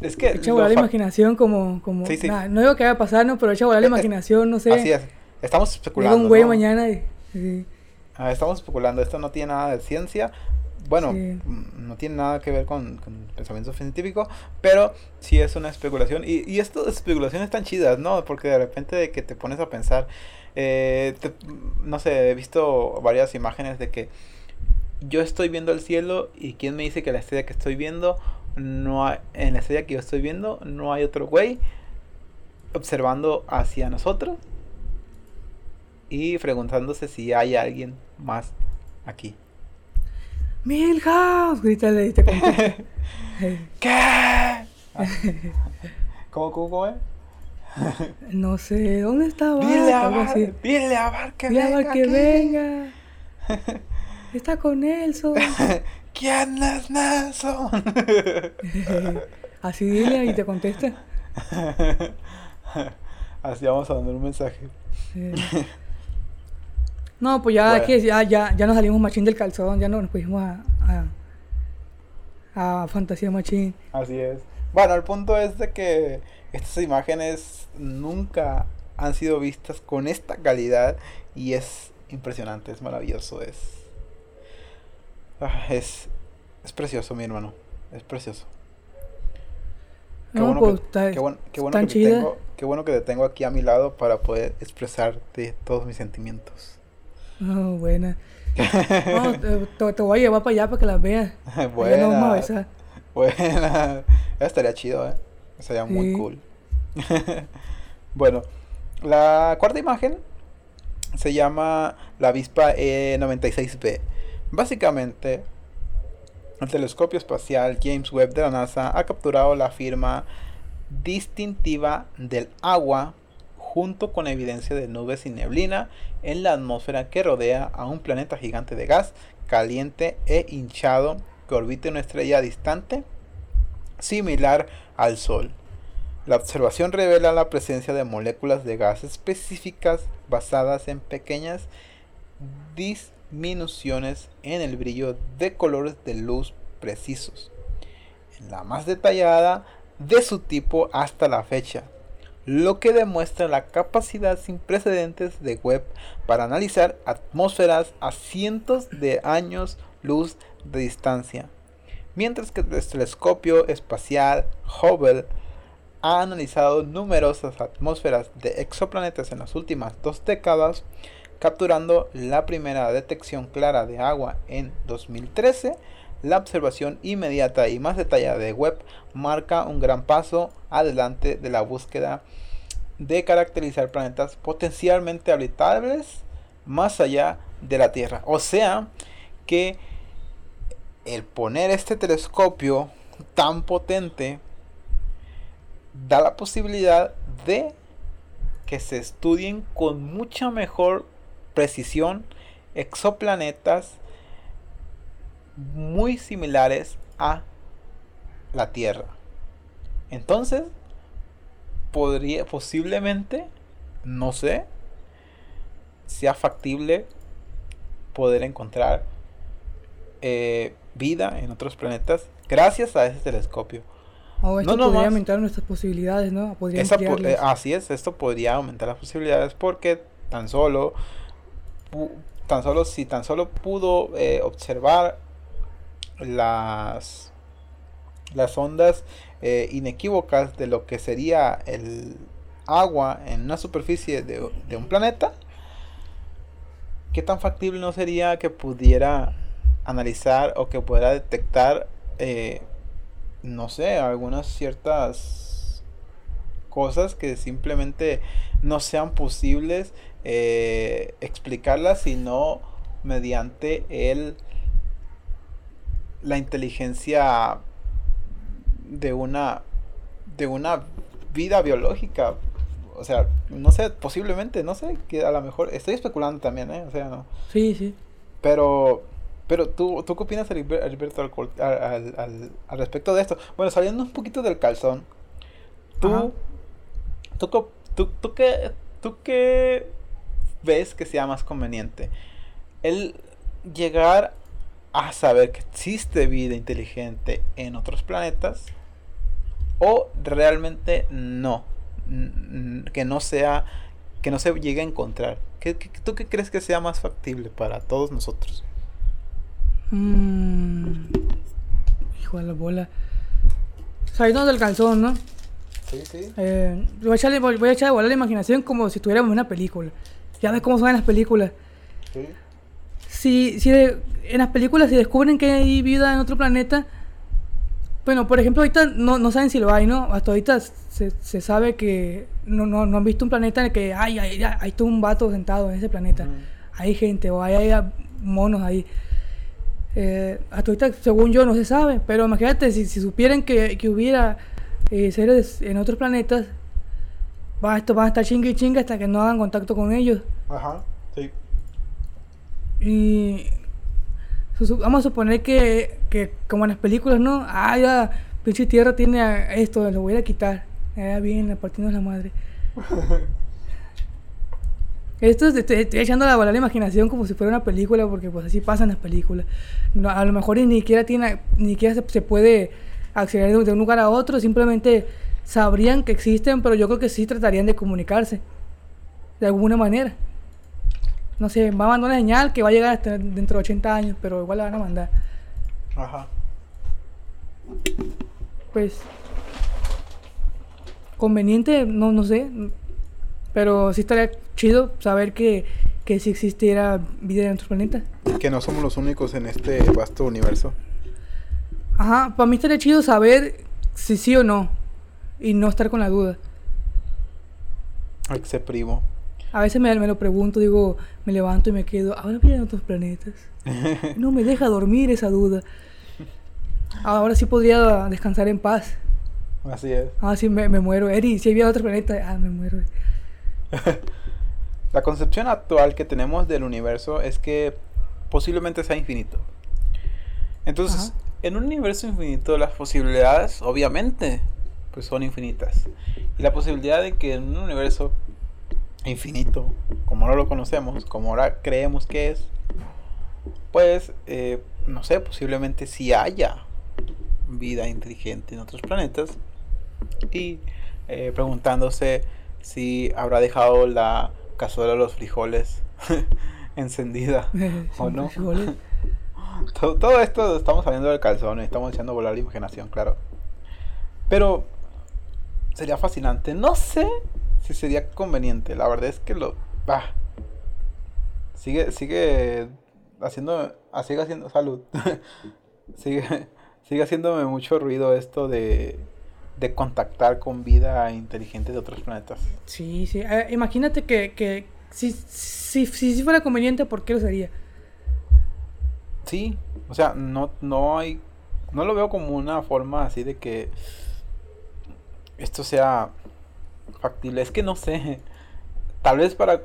es que... echa volar la imaginación como... como Sí, sí. nah, no digo que vaya a pasar, ¿no? Pero echa volar la imaginación, no sé. Así es, estamos especulando. un güey ¿no? mañana y... sí. Ah, estamos especulando, esto no tiene nada de ciencia. bueno, Sí. no tiene nada que ver con, con pensamiento científico, pero sí es una especulación. Y, y estas especulaciones están chidas, ¿no? Porque de repente de que te pones a pensar, eh, te- no sé, he visto varias imágenes de que yo estoy viendo el cielo y quién me dice que la estrella que estoy viendo, no hay, en la estrella que yo estoy viendo, no hay otro güey observando hacia nosotros y preguntándose si hay alguien más aquí. Milhouse, grítale y te. ¿Qué? Ah. ¿Cómo, cómo, cómo es? no sé, ¿dónde está Bart? Dile a Bar, así. dile a Bar que Dile a venga Bart que aquí. venga. Está con Nelson. ¿Quién es Nelson? Así dile y te contesta. Así vamos a mandar un mensaje. Eh. No, pues ya, Bueno. que ya, ya, ya nos salimos machín del calzón, ya no nos pusimos a, a, a fantasía machín. Así es. Bueno, el punto es de que estas imágenes nunca han sido vistas con esta calidad y es impresionante, es maravilloso, es ah, es es precioso, mi hermano, es precioso. Qué No, bueno, pues, que, está- qué bueno, qué bueno están que te chidas. tengo, qué bueno que te tengo aquí a mi lado para poder expresarte todos mis sentimientos. Oh, buena. No, te, voy a llevar para allá para que las veas. Allá nos vamos a Buena, buena. Estaría chido, ¿eh? Estaría muy cool. bueno, la cuarta imagen se llama la avispa E96b. Básicamente, el telescopio espacial James Webb de la NASA ha capturado la firma distintiva del agua junto con evidencia de nubes y neblina en la atmósfera que rodea a un planeta gigante de gas caliente e hinchado que orbita una estrella distante similar al Sol. La observación revela la presencia de moléculas de gas específicas basadas en pequeñas disminuciones en el brillo de colores de luz precisos, en la más detallada de su tipo hasta la fecha, lo que demuestra la capacidad sin precedentes de Webb para analizar atmósferas a cientos de años luz de distancia. Mientras que el telescopio espacial Hubble ha analizado numerosas atmósferas de exoplanetas en las últimas dos décadas, capturando la primera detección clara de agua en 2013, la observación inmediata y más detallada de Webb marca un gran paso adelante de la búsqueda de caracterizar planetas potencialmente habitables más allá de la Tierra. O sea que el poner este telescopio tan potente da la posibilidad de que se estudien con mucha mejor precisión exoplanetas muy similares a la Tierra. Entonces, podría posiblemente, no sé, sea factible poder encontrar eh, vida en otros planetas gracias a ese telescopio. O esto No, no podría aumentar nuestras posibilidades, ¿no? Podría Esa eh, así es, esto podría aumentar las posibilidades porque tan solo, tan solo si tan solo pudo eh, observar las las ondas eh, inequívocas de lo que sería el agua en una superficie de, de un planeta, ¿qué tan factible no sería que pudiera analizar o que pudiera detectar, eh, no sé, algunas ciertas cosas que simplemente no sean posibles eh, explicarlas sino mediante el la inteligencia de una de una vida biológica. O sea no sé posiblemente no sé que a lo mejor estoy especulando también ¿eh? o sea no. Sí, sí. pero pero tú, ¿tú qué opinas Heriberto al, al, al- al- respecto de esto bueno saliendo un poquito del calzón tú, tú qué tú qué ves que sea más conveniente el llegar a saber que existe vida inteligente en otros planetas o realmente no que no sea que no se llegue a encontrar ¿Qué, qué- tú qué crees que sea más factible para todos nosotros Mm. Hijo de la bola. Saliendo del calzón, ¿no? Sí, sí. Eh, voy, a echarle, voy a echar a volar la imaginación como si estuviéramos en una película. Ya ves cómo son las películas. Sí. Si, si de- en las películas se descubren que hay vida en otro planeta, bueno, por ejemplo, ahorita no, no saben si lo hay, ¿no? Hasta ahorita se, se sabe que no, no, no han visto un planeta en el que hay, hay, hay, todo un vato sentado en ese planeta. Hay gente o hay, hay monos ahí. Eh, hasta ahorita, según yo, no se sabe. Pero imagínate, si, si supieran que, que hubiera eh, seres en otros planetas, va, esto va a estar chingue y chingue hasta que no hagan contacto con ellos. Ajá. Sí. Y vamos a suponer que, que como en las películas, ¿no? Ah, ya, pinche tierra tiene a- esto, lo voy a a quitar. Ya bien, partiendo la madre. Esto es- estoy, estoy echando a volar la imaginación como si fuera una película, porque pues así pasan las películas. No, a lo mejor ni siquiera tiene, ni siquiera se, se puede acceder de un lugar a otro, simplemente sabrían que existen, pero yo creo que sí tratarían de comunicarse de alguna manera. No sé, va a mandar una señal que va a llegar hasta dentro de 80 años, pero igual la van a mandar. Ajá. Pues. Conveniente, no, no sé. Pero sí estaría chido saber que, que sí existiera vida en otros planetas. Que no somos los únicos en este vasto universo. Ajá, para mí estaría chido saber si sí o no. Y no estar con la duda. Exe primo. A veces me, me lo pregunto, digo, me levanto y me quedo, ¿habrá vida en otros planetas? No me deja dormir esa duda. Ahora sí podría descansar en paz. Así es. Ah, sí, me, me muero. Eri, si en otro planeta, ah, me muero. La concepción actual que tenemos del universo es que posiblemente sea infinito. Entonces, Ajá. en un universo infinito las posibilidades, obviamente, pues son infinitas. Y la posibilidad de que en un universo infinito, como ahora lo conocemos, como ahora creemos que es, pues, eh, no sé, posiblemente si haya vida inteligente en otros planetas y eh, preguntándose si habrá dejado la cazuela de los frijoles encendida o no. Todo, todo esto estamos saliendo del calzón y estamos a volar la imaginación, claro. Pero sería fascinante. No sé si sería conveniente. La verdad es que lo. bah, sigue, sigue haciendo. ah, Sigue haciendo. Salud. sigue, sigue haciéndome mucho ruido esto de. De contactar con vida inteligente de otros planetas. Sí, sí. Eh, imagínate que, que si, si, si, si fuera conveniente, ¿por qué lo sería? Sí, o sea, no, no hay, no lo veo como una forma así de que esto sea factible. Es que no sé, tal vez para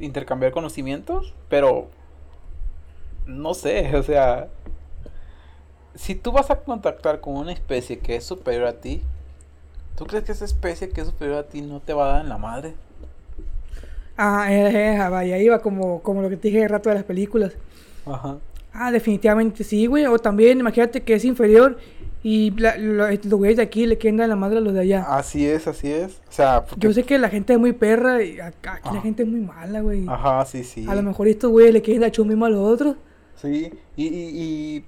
intercambiar conocimientos, pero no sé, o sea, si tú vas a contactar con una especie que es superior a ti, ¿tú crees que esa especie que es superior a ti no te va a dar en la madre? Ah, eh, eh, vaya, iba como, como lo que te dije el rato de las películas. Ajá. Ah, definitivamente sí, güey. O también, imagínate que es inferior y la- lo- los güeyes de aquí le quieren dar la madre a los de allá. Así es, así es. O sea, porque- Yo sé que la gente es muy perra y acá aquí la gente es muy mala, güey. Ajá, sí, sí. A lo mejor estos güeyes le quieren dar chumimo a los otros. Sí, y, y, y,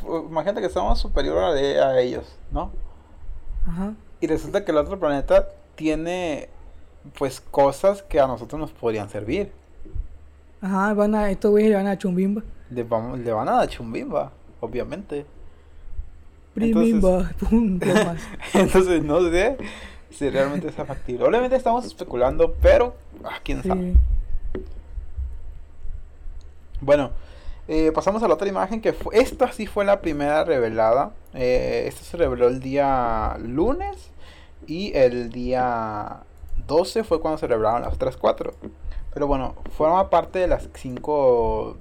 fu- imagínate que somos superior a, de- a ellos, ¿no? Ajá. Y resulta que el otro planeta tiene, pues, cosas que a nosotros nos podrían servir. Ajá, van a, estos güeyes le van a dar chumbimba. Le, vamos, le van a dar chumbimba, obviamente. Primimba, plomas. Entonces, no sé si realmente es factible. Obviamente estamos especulando, pero, ah, quién sabe. Sí. Bueno, eh, pasamos a la otra imagen que fue, esta sí fue la primera revelada. Eh, esta se reveló el día lunes y el día 12 fue cuando se revelaron las otras cuatro. Pero bueno, forma parte de las cinco,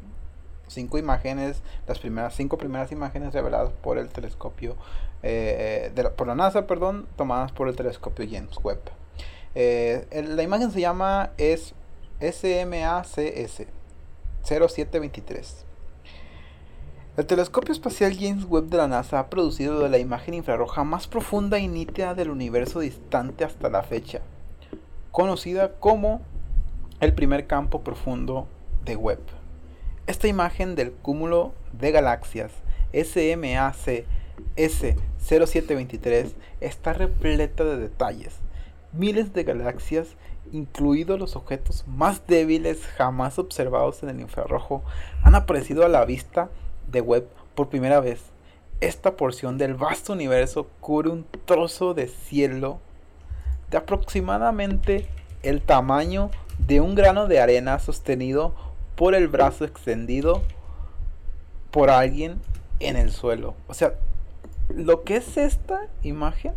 cinco imágenes, las primeras cinco primeras imágenes reveladas por el telescopio, eh, de la- por la NASA, perdón, tomadas por el telescopio James Webb. Eh, la imagen se llama es SMACS 0723. El telescopio espacial James Webb de la NASA ha producido la imagen infrarroja más profunda y nítida del universo distante hasta la fecha, conocida como el primer campo profundo de Webb. Esta imagen del cúmulo de galaxias SMAC S0723 está repleta de detalles. Miles de galaxias, incluidos los objetos más débiles jamás observados en el infrarrojo, han aparecido a la vista de Webb por primera vez. Esta porción del vasto universo cubre un trozo de cielo de aproximadamente el tamaño de un grano de arena sostenido por el brazo extendido por alguien en el suelo. O sea, lo que es esta imagen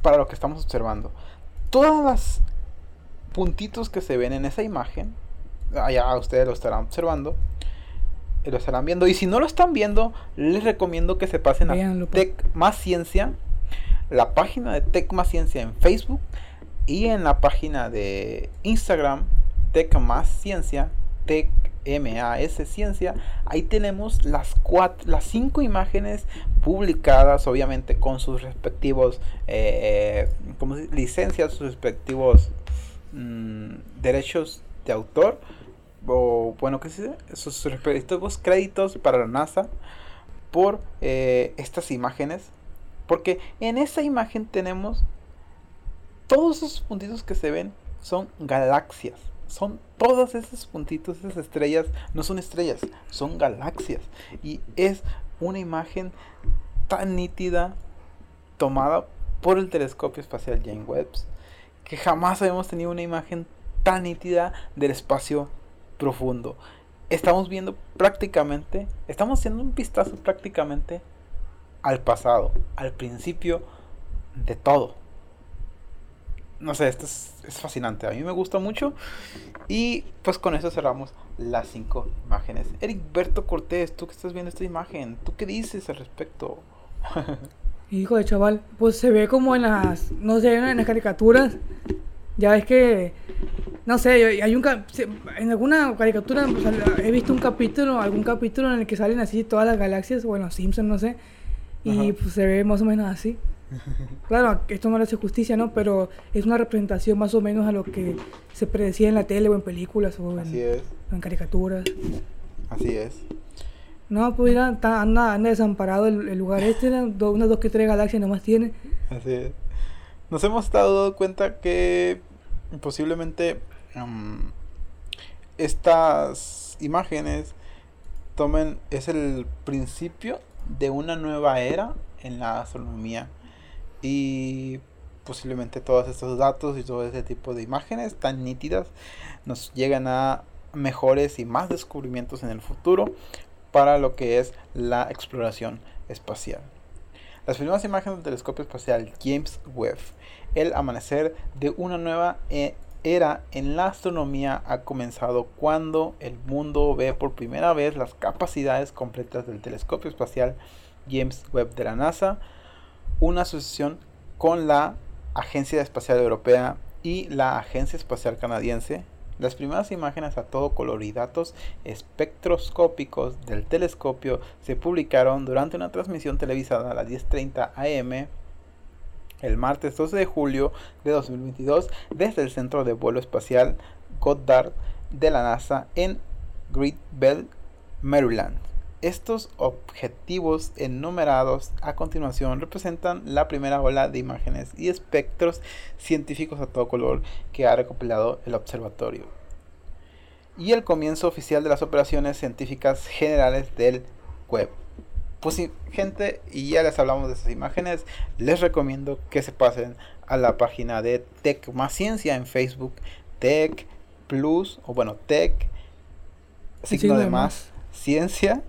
para lo que estamos observando. Todas las puntitos que se ven en esa imagen, allá ustedes lo estarán observando, lo estarán viendo. Y si no lo están viendo, les recomiendo que se pasen a Tech Más Ciencia, la página de Tech Más Ciencia en Facebook y en la página de Instagram, Tech Más Ciencia, Tech Ciencia, ahí tenemos las cuatro, las cinco imágenes publicadas, obviamente con sus respectivos eh, como licencias, sus respectivos mm, derechos de autor, o bueno, ¿qué se? Sus respectivos créditos para la NASA por eh, estas imágenes, porque en esa imagen tenemos todos esos puntitos que se ven son galaxias son todos esos puntitos, esas estrellas, no son estrellas, son galaxias. Y es una imagen tan nítida tomada por el telescopio espacial James Webb que jamás habíamos tenido una imagen tan nítida del espacio profundo. Estamos viendo prácticamente, estamos haciendo un vistazo prácticamente al pasado, al principio de todo no sé, esto es, fascinante. A mí me gusta mucho. Y pues con eso cerramos las cinco imágenes. Eric Berto Cortés, tú que estás viendo esta imagen, ¿tú qué dices al respecto? Hijo de chaval, pues se ve como en las, no sé, en las caricaturas. Ya es que, no sé, hay un, en alguna caricatura pues, he visto un capítulo, algún capítulo en el que salen así todas las galaxias, bueno, Simpson, no sé. Y pues se ve más o menos así. Claro, esto no le hace justicia, ¿no? Pero es una representación más o menos a lo que se predecía en la tele o en películas o en, caricaturas. Así es. No, pues anda, anda desamparado el, lugar este, unas dos que tres galaxias nomás tiene. Así es. Nos hemos dado cuenta que posiblemente um, estas imágenes tomen, es el principio de una nueva era en la astronomía y posiblemente todos estos datos y todo ese tipo de imágenes tan nítidas nos llegan a mejores y más descubrimientos en el futuro para lo que es la exploración espacial. Las primeras imágenes del telescopio espacial James Webb, el amanecer de una nueva e-, era en la astronomía ha comenzado cuando el mundo ve por primera vez las capacidades completas del telescopio espacial James Webb de la NASA una asociación con la Agencia Espacial Europea y la Agencia Espacial Canadiense. Las primeras imágenes a todo color y datos espectroscópicos del telescopio se publicaron durante una transmisión televisada a las 10.30 am el martes 12 de julio de 2022 desde el Centro de Vuelo Espacial Goddard de la NASA en Great Bell, Maryland. Estos objetivos enumerados a continuación representan la primera ola de imágenes y espectros científicos a todo color que ha recopilado el observatorio. Y el comienzo oficial de las operaciones científicas generales del web. Pues sí, gente, y ya les hablamos de esas imágenes, les recomiendo que se pasen a la página de Tech Más Ciencia en Facebook, Tech Plus, o bueno, Tech, signo de más, ciencia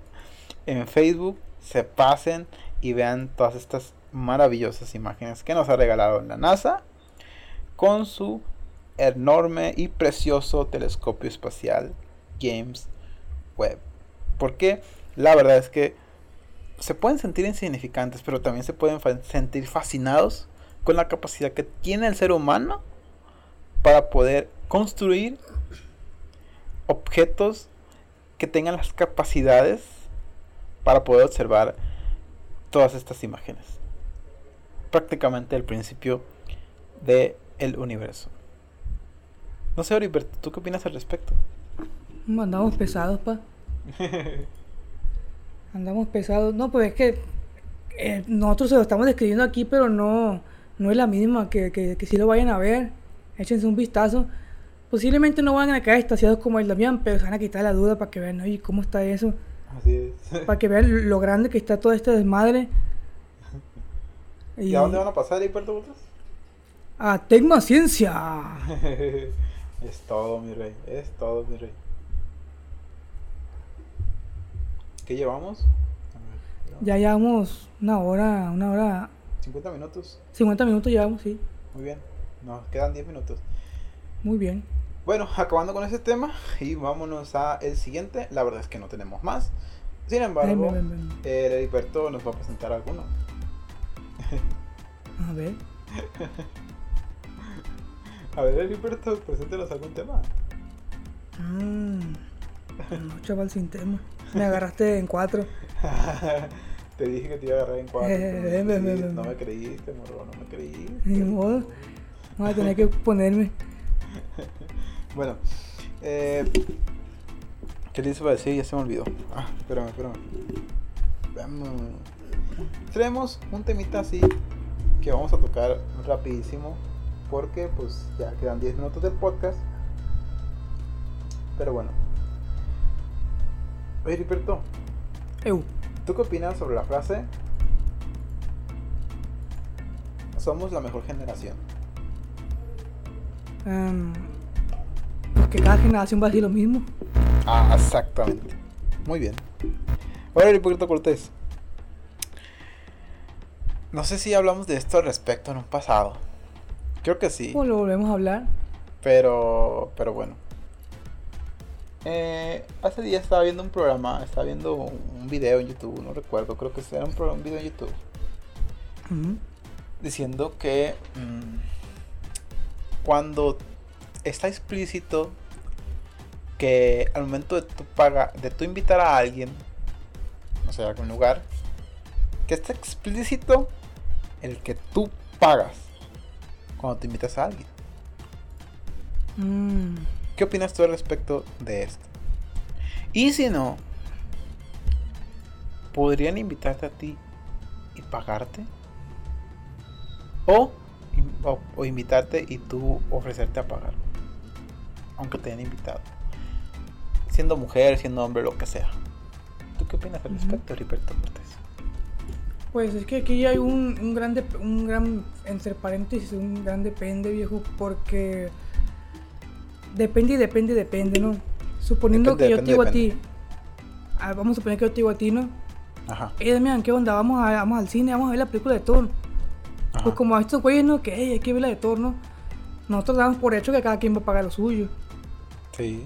en Facebook se pasen y vean todas estas maravillosas imágenes que nos ha regalado la NASA con su enorme y precioso telescopio espacial James Webb. Porque la verdad es que se pueden sentir insignificantes, pero también se pueden sentir fascinados con la capacidad que tiene el ser humano para poder construir objetos que tengan las capacidades para poder observar todas estas imágenes. Prácticamente el principio del el universo. No sé, Heriberto, ¿tú qué opinas al respecto? Andamos pesados, pa. Andamos pesados. No, pues es que eh, nosotros se lo estamos describiendo aquí, pero no, no es la misma. Que, que, que si lo vayan a ver, échense un vistazo. Posiblemente no van a quedar estaciados como el Damián, pero se van a quitar la duda para que vean, oye, ¿cómo está eso? Así es. Para que vean lo grande que está todo este desmadre. ¿Y a dónde van a pasar, Heriberto Botas? A Tecma Ciencia. es todo, mi rey. Es todo, mi rey. ¿Qué llevamos? Ya llevamos una hora, una hora, 50 minutos. 50 minutos llevamos, sí. Muy bien. Nos quedan 10 minutos. Muy bien. Bueno, acabando con ese tema y vámonos a el siguiente. La verdad es que no tenemos más. Sin embargo, Ven, ven, ven, ven. el Heriberto nos va a presentar alguno. A ver. A ver, Heriberto, preséntanos algún tema. Mm. No, chaval, sin tema. Me agarraste en cuatro. te dije que te iba a agarrar en cuatro. Eh, sí, ven, ven. no me creíste, morro, no me creíste. Ni modo. Voy a tener que ponerme. Bueno, eh, ¿qué les iba a decir? Ya se me olvidó. Ah, espérame, espérame. Traemos un temita así que vamos a tocar rapidísimo porque pues ya quedan 10 minutos del podcast. Pero bueno. Oye, Heriberto, Eu. ¿tú qué opinas sobre la frase? Somos la mejor generación. em, que cada generación va a decir lo mismo. Ah, exactamente. Muy bien. Ahora, Heriberto Cortés. No sé si hablamos de esto al respecto en un pasado. Creo que sí. O lo volvemos a hablar. Pero, pero bueno. Eh, hace días estaba viendo un programa, estaba viendo un video en YouTube, no recuerdo, creo que era un, pro- un video en YouTube, diciendo que mm, cuando está explícito que al momento de tu paga, de tu invitar a alguien, no sé, a algún lugar, que está explícito el que tú pagas cuando te invitas a alguien. Mm. ¿Qué opinas tú al respecto de esto? Y si no, ¿podrían invitarte a ti y pagarte? O, o, o invitarte y tú ofrecerte a pagar. Aunque te hayan invitado. Siendo mujer, siendo hombre, lo que sea. ¿Tú qué opinas al respecto, Heriberto Cortés? Pues es que aquí hay un, un gran, dep- un gran, entre paréntesis, un gran depende, viejo, porque depende y depende, y depende, ¿no? Suponiendo Depende, que yo te digo depende, a ti, ah, vamos a suponer que yo te digo a ti, ¿no? Ajá. Eh, Damián, ¿qué onda? Vamos, a, vamos al cine, vamos a ver la película de Thor. ajá. Pues como a estos güeyes, ¿no? Que "Ey, hay que ver la de Thor, ¿no? Nosotros damos por hecho que cada quien va a pagar lo suyo. Sí.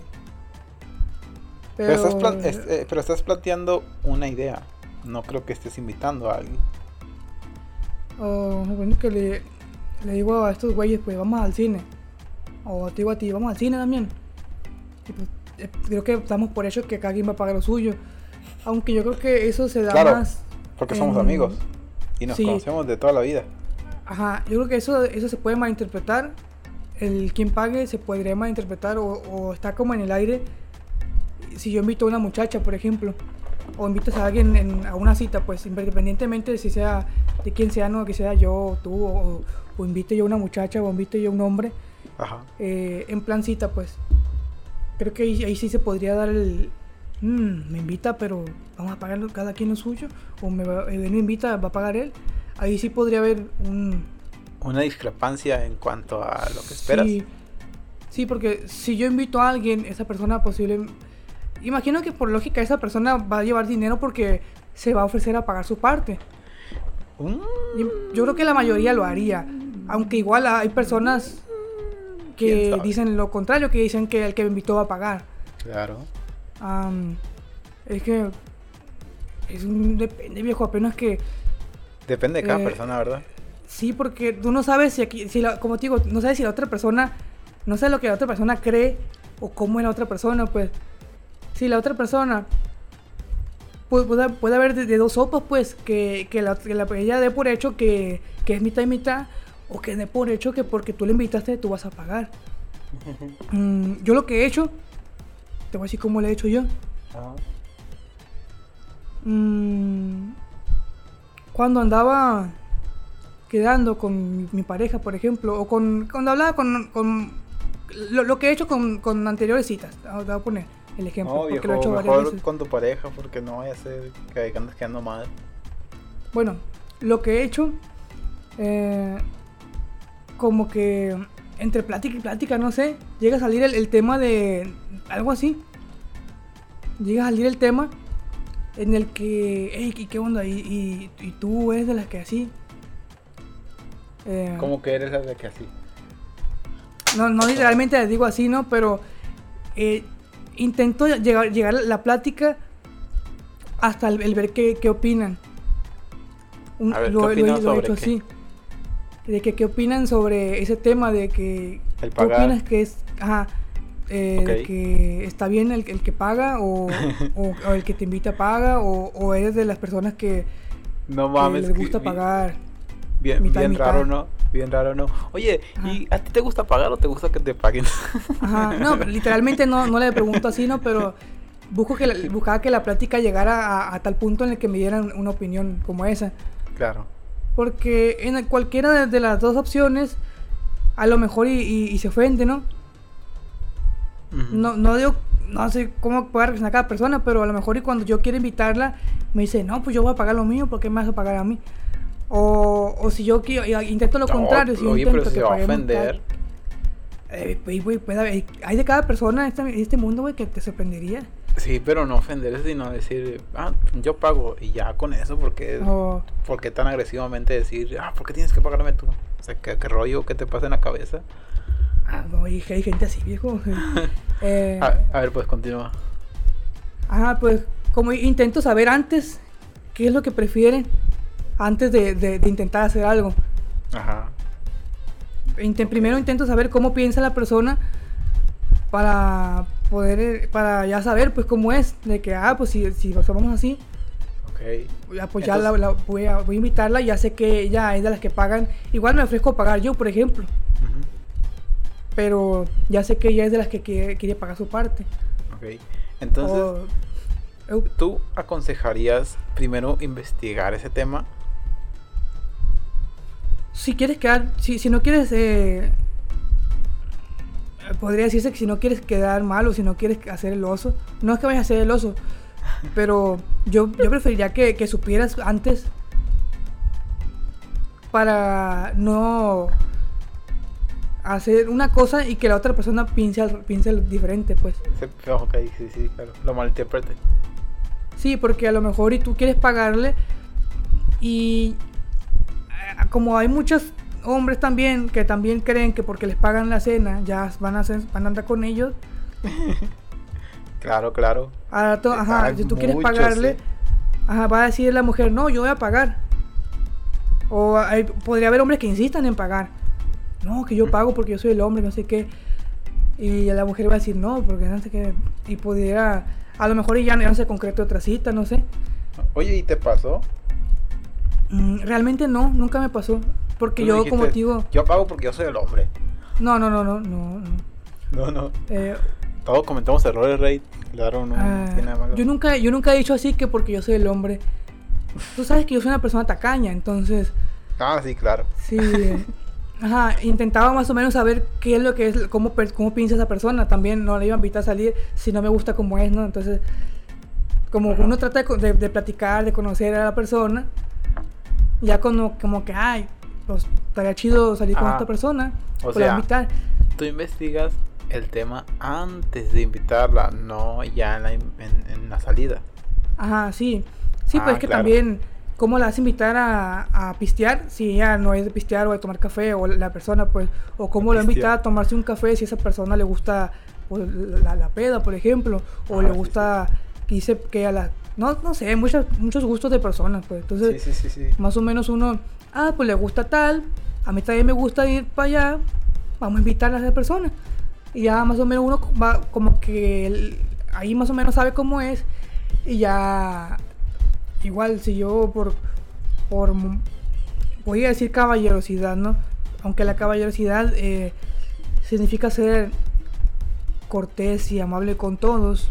Pero, Pero, estás plan- es- eh, pero estás planteando una idea. No creo que estés invitando a alguien. o, bueno, que le, le digo a estos güeyes, pues vamos al cine. O te digo a ti, vamos al cine también. Y pues, eh, creo que estamos por hecho que cada quien va a pagar lo suyo. Aunque yo creo que eso se da Claro, más. Porque somos amigos. Y nos sí. conocemos de toda la vida. Ajá, yo creo que eso, eso se puede malinterpretar. El quien pague se podría malinterpretar o, o está como en el aire. Si yo invito a una muchacha, por ejemplo, o invitas a alguien en- a una cita, pues independientemente de si sea de quién sea, no que sea yo o tú, o, o invite yo a una muchacha o invite yo a un hombre, Ajá. eh, en plan cita, pues creo que ahí, ahí sí se podría dar el. "Mm, me invita, pero vamos a pagar cada quien lo suyo, o me va, él me invita, va a pagar él. Ahí sí podría haber un, Una discrepancia en cuanto a lo que esperas. Sí, sí, porque si yo invito a alguien, esa persona posible... Imagino que por lógica esa persona va a llevar dinero porque se va a ofrecer a pagar su parte. Mm, Yo creo que la mayoría lo haría. Aunque igual hay personas ¿Quién que dicen lo contrario, que dicen que el que me invitó va a pagar. claro. Am, es que... Es un... Depende, viejo, apenas que... Depende de cada Eh, persona, ¿verdad? Sí, porque tú no sabes si aquí, si la- como te digo, no sabes si la otra persona, no sé lo que la otra persona cree o cómo es la otra persona, pues. Si la otra persona puede, puede, puede haber de, de dos sopas, pues, que, que, la, que la- ella dé por hecho que, que es mitad y mitad, o que dé por hecho que porque tú le invitaste tú vas a pagar. Mm, yo lo que he hecho, te voy a decir cómo lo he hecho yo. Ajá. Mm, cuando andaba quedando con mi, pareja, por ejemplo, o con cuando hablaba con, con lo, lo que he hecho con, con anteriores citas, te voy a poner el ejemplo, No, porque viejo, lo he hecho varias mejor veces. con tu pareja porque no vaya a ser que andes quedando mal. Bueno, lo que he hecho, eh, como que entre plática y plática, no sé, llega a salir el, el tema de algo así. Llega a salir el tema en el que, hey, ¿y ¿qué onda? ¿Y, y, y tú eres de las que así? Eh, ¿Cómo que eres de que así? no, no literalmente les digo así, ¿no? Pero eh, intento llegar, llegar la plática hasta el, el ver qué, qué opinan. Un- A ver, ¿qué lo, lo he- lo hecho qué? así. De que qué opinan sobre ese tema de que... El ¿Qué pagar. opinas que es... Ajá, eh, de que está bien el, el que paga o, o- o el que te invita paga o, o eres de las personas que, No que mames. les gusta pagar. Bien, mitad y bien mitad. raro, ¿no? Bien raro, ¿no? Oye, ¿y a ti te gusta pagar o te gusta que te paguen? Ajá, no, literalmente no, no le pregunto así, ¿no? Pero busco que la- buscaba que la plática llegara a, a tal punto en el que me dieran una opinión como esa. claro. Porque en cualquiera de, las dos opciones, a lo mejor y, y- y se ofende, ¿no? No, no digo, no sé cómo pueda reaccionar cada persona, pero a lo mejor y cuando yo quiero invitarla, me dice, no, pues yo voy a pagar lo mío, ¿por qué me vas a pagar a mí? O, o si yo quiero, intento lo No, contrario, si yo oye, intento pero si que se va a ofender. Eh, güey, puede haber- hay de cada persona en este, este mundo, güey, que te sorprendería. Sí, pero no ofender, sino decir, ah, yo pago y ya con eso, porque O, ¿Por qué tan agresivamente decir, ah, ¿por qué tienes que pagarme tú? O sea, ¿qué, qué rollo que te pasa en la cabeza? ah, no, y que hay gente así, viejo. Eh, A, a ver, pues continúa. Ajá, pues como intento saber antes qué es lo que prefieren antes de, de- de intentar hacer algo. Ajá. Inte- Primero intento saber cómo piensa la persona para poder, eh, para ya saber pues cómo es, de que, ah, pues si, si somos así, Ok. ya, pues ya Entonces- la, la- voy, a, voy a invitarla, ya sé que ella es de las que pagan, igual me ofrezco a pagar yo, por ejemplo, Ujú. pero ya sé que ella es de las que quiere, quiere pagar su parte. Ok. Entonces, O- ¿tú aconsejarías primero investigar ese tema? Si quieres quedar, si, si no quieres, eh, podría decirse que si no quieres quedar mal o si no quieres hacer el oso, no es que vayas a hacer el oso, pero yo, yo preferiría que, que supieras antes para no hacer una cosa y que la otra persona piense, piense diferente, pues. Se- Ok, sí, sí, claro. Lo malinterprete. Sí, porque a lo mejor y tú quieres pagarle y como hay muchos hombres también que también creen que porque les pagan la cena ya van a, hacer, van a andar con ellos. Claro, claro. Ajá, si tú quieres pagarle, ajá, va a decir la mujer, no, yo voy a pagar. O hay- podría haber hombres que insistan en pagar. No, que yo pago porque yo soy el hombre, no sé qué. Y la mujer va a decir, no, porque no sé qué. Y pudiera, a lo mejor y ya no, ya no se concrete otra cita, no sé. Oye, ¿y te pasó? Mm, realmente no, nunca me pasó. Porque yo, dijiste, como te digo, Yo pago porque yo soy el hombre. no, no, no, no, no. no. No, no. Eh, Todos comentamos errores, Rey. Claro, no, tiene nada malo. yo nunca, yo nunca he dicho así que porque yo soy el hombre. Tú sabes que yo soy una persona tacaña, entonces Ah, sí, claro. sí. Ajá, intentaba más o menos saber qué es lo que es, cómo, cómo piensa esa persona. También no le iba a invitar a salir si no me gusta como es, ¿no? Entonces, como Ajá. uno trata de, de- de platicar, de conocer a la persona, ya como, como que, ay, pues estaría chido salir con Ah, esta persona, o pues sea, invitar. Tú investigas el tema antes de invitarla, no ya en la, en- en la salida. Ajá, sí. Sí, Ah, pues es que claro. también, ¿cómo la vas a invitar a, a pistear si ella no es de pistear o de tomar café o la persona, pues, o cómo la va a invitar pistear. a tomarse un café si a esa persona le gusta pues, la, la peda, por ejemplo, o Ah, le sí, gusta que dice que a la... No, no sé, muchos, muchos gustos de personas, pues. Entonces, Sí, sí, sí, sí. más o menos uno, ah, pues le gusta tal, a mí también me gusta ir para allá, vamos a invitar a esa persona. Y ya más o menos uno va como que el- ahí más o menos sabe cómo es y ya igual si yo por por voy a decir caballerosidad, ¿no? Aunque la caballerosidad eh, significa ser cortés y amable con todos,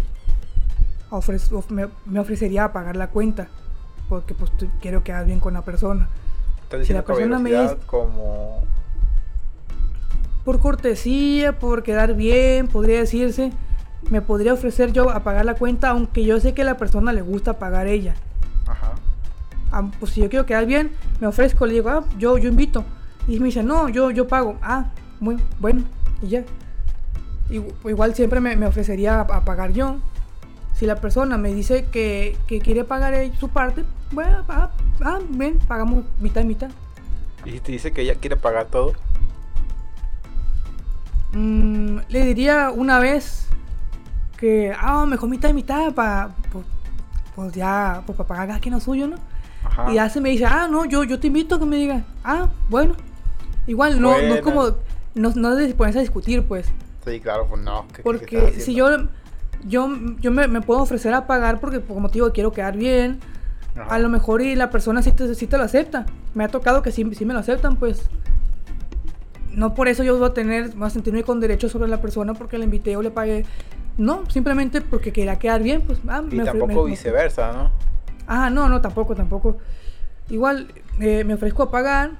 ofrez- of- me, me ofrecería a pagar la cuenta, porque pues quiero quedar bien con la persona. Si la persona me dice- como... Por cortesía, por quedar bien, podría decirse, me podría ofrecer yo a pagar la cuenta, aunque yo sé que a la persona le gusta pagar ella. Ajá. Ah, pues si yo quiero quedar bien, me ofrezco, le digo, ah, yo, yo invito. Y me dice, no, yo, yo pago. Ah, muy bueno, y ya. Igu- Igual, siempre me, me ofrecería a, a pagar yo. Si la persona me dice que, que quiere pagar su parte, bueno, ah, ah, bien, pagamos mitad y mitad. Y si te dice que ella quiere pagar todo. Mm, le diría una vez que, ah, mejor mitad y mitad para, pues, pues ya, pues para pagar cada quien lo suyo, ¿no? Ajá. Y ya se me dice, ah, no, yo, yo te invito a que me diga, ah, bueno. Igual no, no es como, no, no es de ponerse a discutir, pues. Sí, claro, pues no. ¿qué- Porque si yo, yo, yo me, me puedo ofrecer a pagar porque, pues, como te digo, quiero quedar bien. Ajá. A lo mejor y la persona sí te, sí te lo acepta. Me ha tocado que sí, sí me lo aceptan, pues. No por eso yo voy a tener, voy a sentirme con derecho sobre la persona porque le invité o le pagué. No, simplemente porque quería quedar bien, pues. Ah, Y me tampoco me- viceversa, ¿no? Ah, no, no, tampoco, tampoco. Igual eh, me ofrezco a pagar,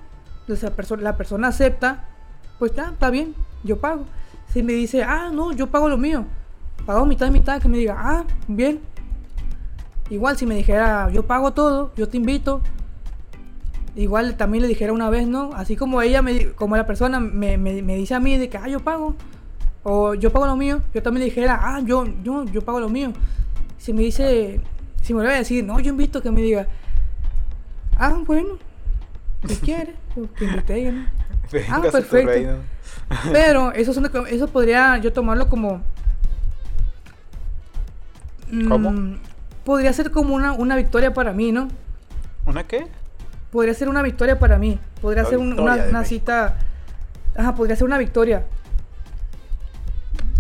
pues, la, perso- la persona acepta, pues ya, está bien, yo pago. Si me dice, ah, no, yo pago lo mío, pago mitad y mitad, que me diga, ah, bien. Igual si me dijera, yo pago todo, yo te invito. Igual también le dijera una vez, ¿no? Así como ella, me, como la persona me, me- me dice a mí de que, ah, yo pago, o yo pago lo mío, yo también le dijera, ah, yo, yo, yo pago lo mío. Si me dice, si me vuelve a decir, no, yo invito que me diga, ah, bueno, si quiere, que invite a ella, ¿no? Ah, perfecto. Pero eso, son eso podría yo tomarlo como... mm, ¿Cómo? Podría ser como una, una victoria para mí, ¿no? ¿Una qué? Podría ser una victoria para mí. Podría La ser un- una, una cita... Ajá, podría ser una victoria.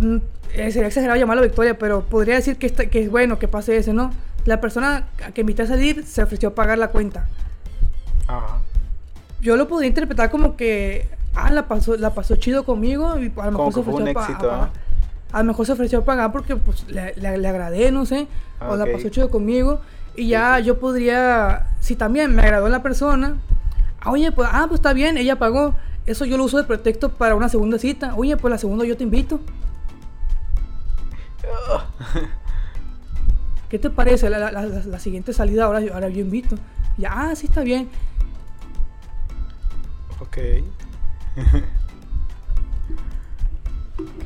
Mm, eh, sería exagerado llamarlo victoria, pero podría decir que, está- que es bueno que pase eso, ¿no? La persona a que invité a salir se ofreció a pagar la cuenta. Ajá. Yo lo podría interpretar como que, ah, la pasó, la pasó chido conmigo y a lo mejor se ofreció a, éxito, a ¿ah? pagar. A lo mejor se ofreció a pagar porque pues le, le- le agradé, no sé, Ah, o la pasó chido conmigo y ya sí. yo podría, si también me agradó la persona, ah, oye, pues, ah, pues está bien, ella pagó, eso yo lo uso de pretexto para una segunda cita, oye, pues la segunda yo te invito. ¿Qué te parece la, la- la- la siguiente salida? Ahora, yo- ahora yo invito. Ya, ah, sí está bien. Ok.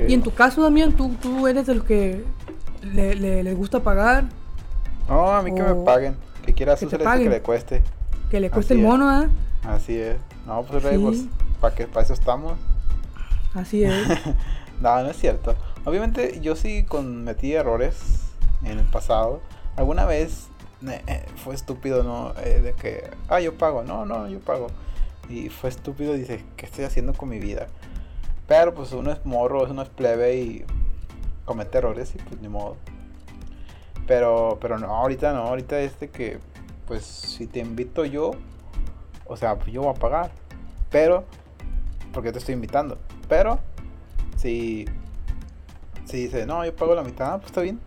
Y en tu caso, Damián, ¿tú, tú eres de los que le, le- gusta pagar, No, a mí que me paguen. Que quiera que hacer que paguen. le cueste. que le cueste Así el mono, ¿ah? Así es. No, pues Sí. pues, ¿para qué? ¿Para eso estamos? Así es. No, no es cierto. Obviamente yo sí cometí errores en el pasado. Alguna vez eh, eh, fue estúpido, ¿no? Eh, de que, ah, yo pago. No, no, yo pago. Y fue estúpido dice, ¿qué estoy haciendo con mi vida? Pero pues uno es morro, uno es plebe y comete errores y pues ni modo. Pero, pero no, ahorita no, ahorita es de que, pues si te invito yo, o sea, pues yo voy a pagar. Pero, porque te estoy invitando. Pero, si, si dice, no, yo pago la mitad, ah, pues está bien.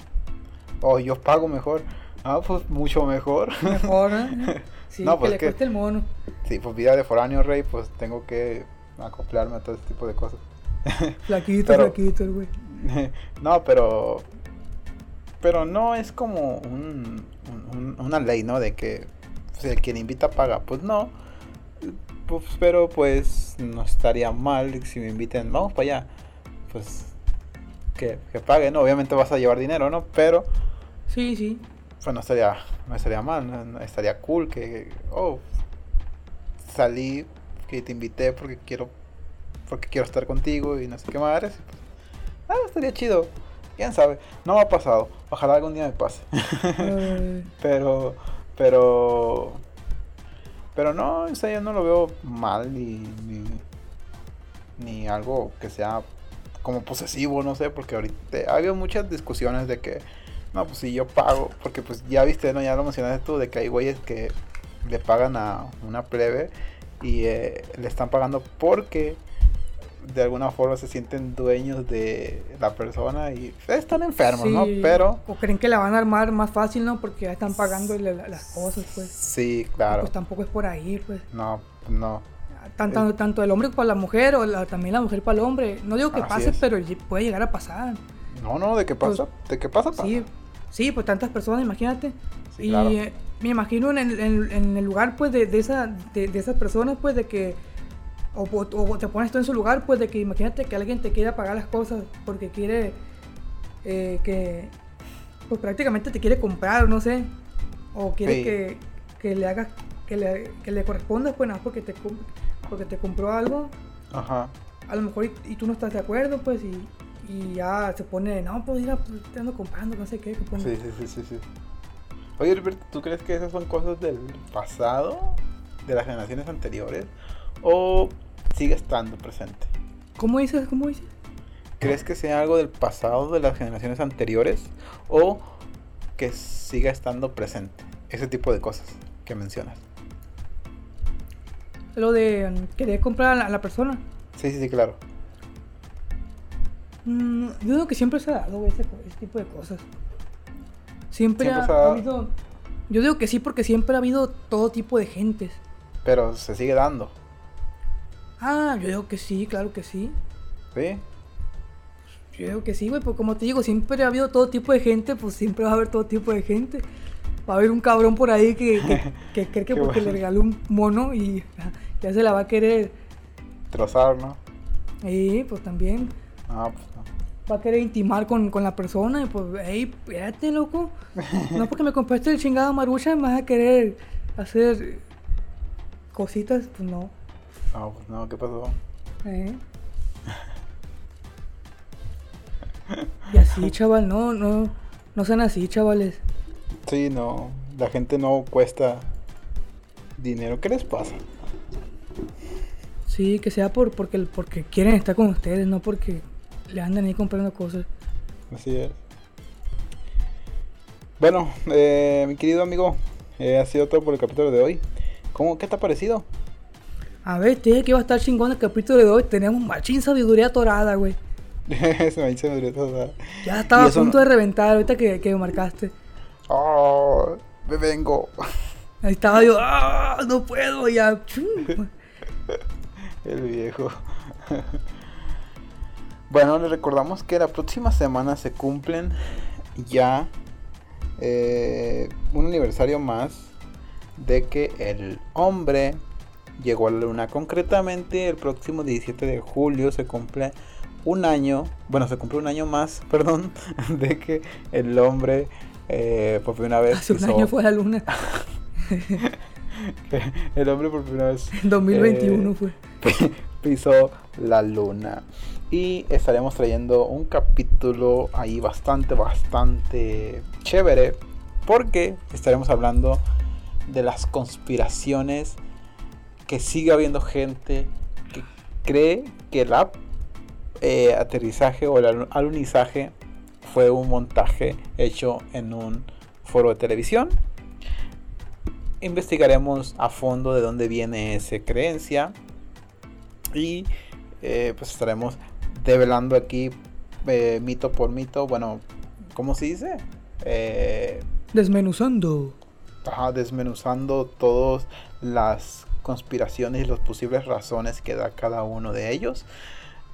O yo pago mejor, ah, pues mucho mejor. Mejor, ¿eh? Sí, No, que pues le que- cueste el mono. sí, pues vida de foráneo, rey, pues tengo que acoplarme a todo ese tipo de cosas. Flaquito, Pero- flaquito, el güey. no, pero. Pero no es como un, un- un- una ley, ¿no? De que pues, el quien invita paga. Pues no. Pues, pero pues no estaría mal si me inviten, vamos para allá. Pues que, que paguen, ¿no? Obviamente vas a llevar dinero, ¿no? Pero Sí, sí. pues no estaría, no estaría mal, ¿no? No estaría cool que, oh, salí, que te invité porque quiero, porque quiero estar contigo y no sé qué madres. pues, ah, estaría chido. Quién sabe, no me ha pasado. Ojalá algún día me pase. Pero, pero, pero no, o sea, yo no lo veo mal ni, ni, ni algo que sea como posesivo, no sé, porque ahorita ha habido muchas discusiones de que, no, pues si yo pago, porque pues ya viste, no, ya lo mencionaste tú, de que hay güeyes que le pagan a una plebe y eh, le están pagando porque de alguna forma se sienten dueños de la persona y están enfermos, Sí, ¿no? Pero O creen que la van a armar más fácil, ¿no? Porque ya están pagando la- la- las cosas, pues. sí, claro. Pues tampoco es por ahí, pues. No, no. Tanto, tanto el hombre para la mujer o la- también la mujer para el hombre. No digo que Así pase, es. pero puede llegar a pasar. No, no, ¿de qué pasa? ¿De qué pasa? pasa. Pues, Sí, sí, pues tantas personas, imagínate. Sí, y claro. eh, me imagino en el, en- en el lugar, pues, de, de, esa, de, de esas personas, pues, de que... O, te pones tú en su lugar, pues, de que imagínate que alguien te quiera pagar las cosas porque quiere eh, que... Pues prácticamente te quiere comprar, o no sé. O quiere Sí. que, que le hagas... Que le, que le corresponda, pues, nada, porque te, porque te compró algo Ajá. a lo mejor y, y tú no estás de acuerdo, pues, y, y ya se pone, no, pues, mira, pues, te ando comprando, no sé qué. pone. Sí, sí, sí, sí, sí. Oye, Alberto, ¿tú crees que esas son cosas del pasado? ¿De las generaciones anteriores? ¿O sigue estando presente? ¿Cómo dices? ¿Cómo dices? ¿Crees que sea algo del pasado de las generaciones anteriores? ¿O que siga estando presente? Ese tipo de cosas que mencionas. Lo de mm, querer comprar a la, persona. Sí, sí, sí, claro. Mm, yo digo que siempre se ha dado ese tipo de cosas. Siempre, Siempre ha, habido. Yo digo que sí, porque siempre ha habido todo tipo de gentes. Pero se sigue dando. Ah, yo digo que sí, claro que sí. ¿Sí? Yo digo que sí, güey, pues como te digo, siempre ha habido todo tipo de gente, pues siempre va a haber todo tipo de gente. Va a haber un cabrón por ahí que, que, que cree que porque bueno. le regaló un mono y ya se la va a querer. Trozar, ¿no? Y pues también Ah, pues no. Va a querer intimar con, con la persona y pues, hey, espérate, loco. No porque me compraste el chingado marucha me vas a querer hacer cositas, pues no. No, pues no, ¿qué pasó? ¿eh? Y así, chaval, no, no, no sean así, chavales. Sí, no. La gente no cuesta dinero. ¿Qué les pasa? Sí, que sea por porque, porque quieren estar con ustedes, no porque le andan ahí comprando cosas. Así es. Bueno, eh, mi querido amigo, eh, ha sido todo por el capítulo de hoy. ¿Cómo, ¿Qué te ha parecido? A ver, te dije que iba a estar chingón el capítulo de hoy. Tenemos machín sabiduría torada, güey. Muy toda. Ya estaba a punto no- de reventar ahorita que, que me marcaste. Oh, me vengo. Ahí estaba yo, ¡ah! No puedo, ya. El viejo. Bueno, les recordamos que la próxima semana se cumplen ya eh, un aniversario más de que el hombre llegó a la luna. Concretamente, el próximo 17 de julio se cumple un año, bueno, se cumple un año más, perdón, de que el hombre eh, por primera vez Hace un año fue a la luna. el hombre por primera vez En 2021 eh, fue. pisó la luna. Y estaremos trayendo un capítulo ahí bastante, bastante chévere. Porque estaremos hablando de las conspiraciones que sigue habiendo gente que cree que el eh, aterrizaje o el alu- alunizaje fue un montaje hecho en un foro de televisión. Investigaremos a fondo de dónde viene esa creencia y eh, pues estaremos develando aquí eh, mito por mito, bueno, ¿cómo se dice? Eh, Desmenuzando. ajá, desmenuzando todas las conspiraciones y las posibles razones que da cada uno de ellos,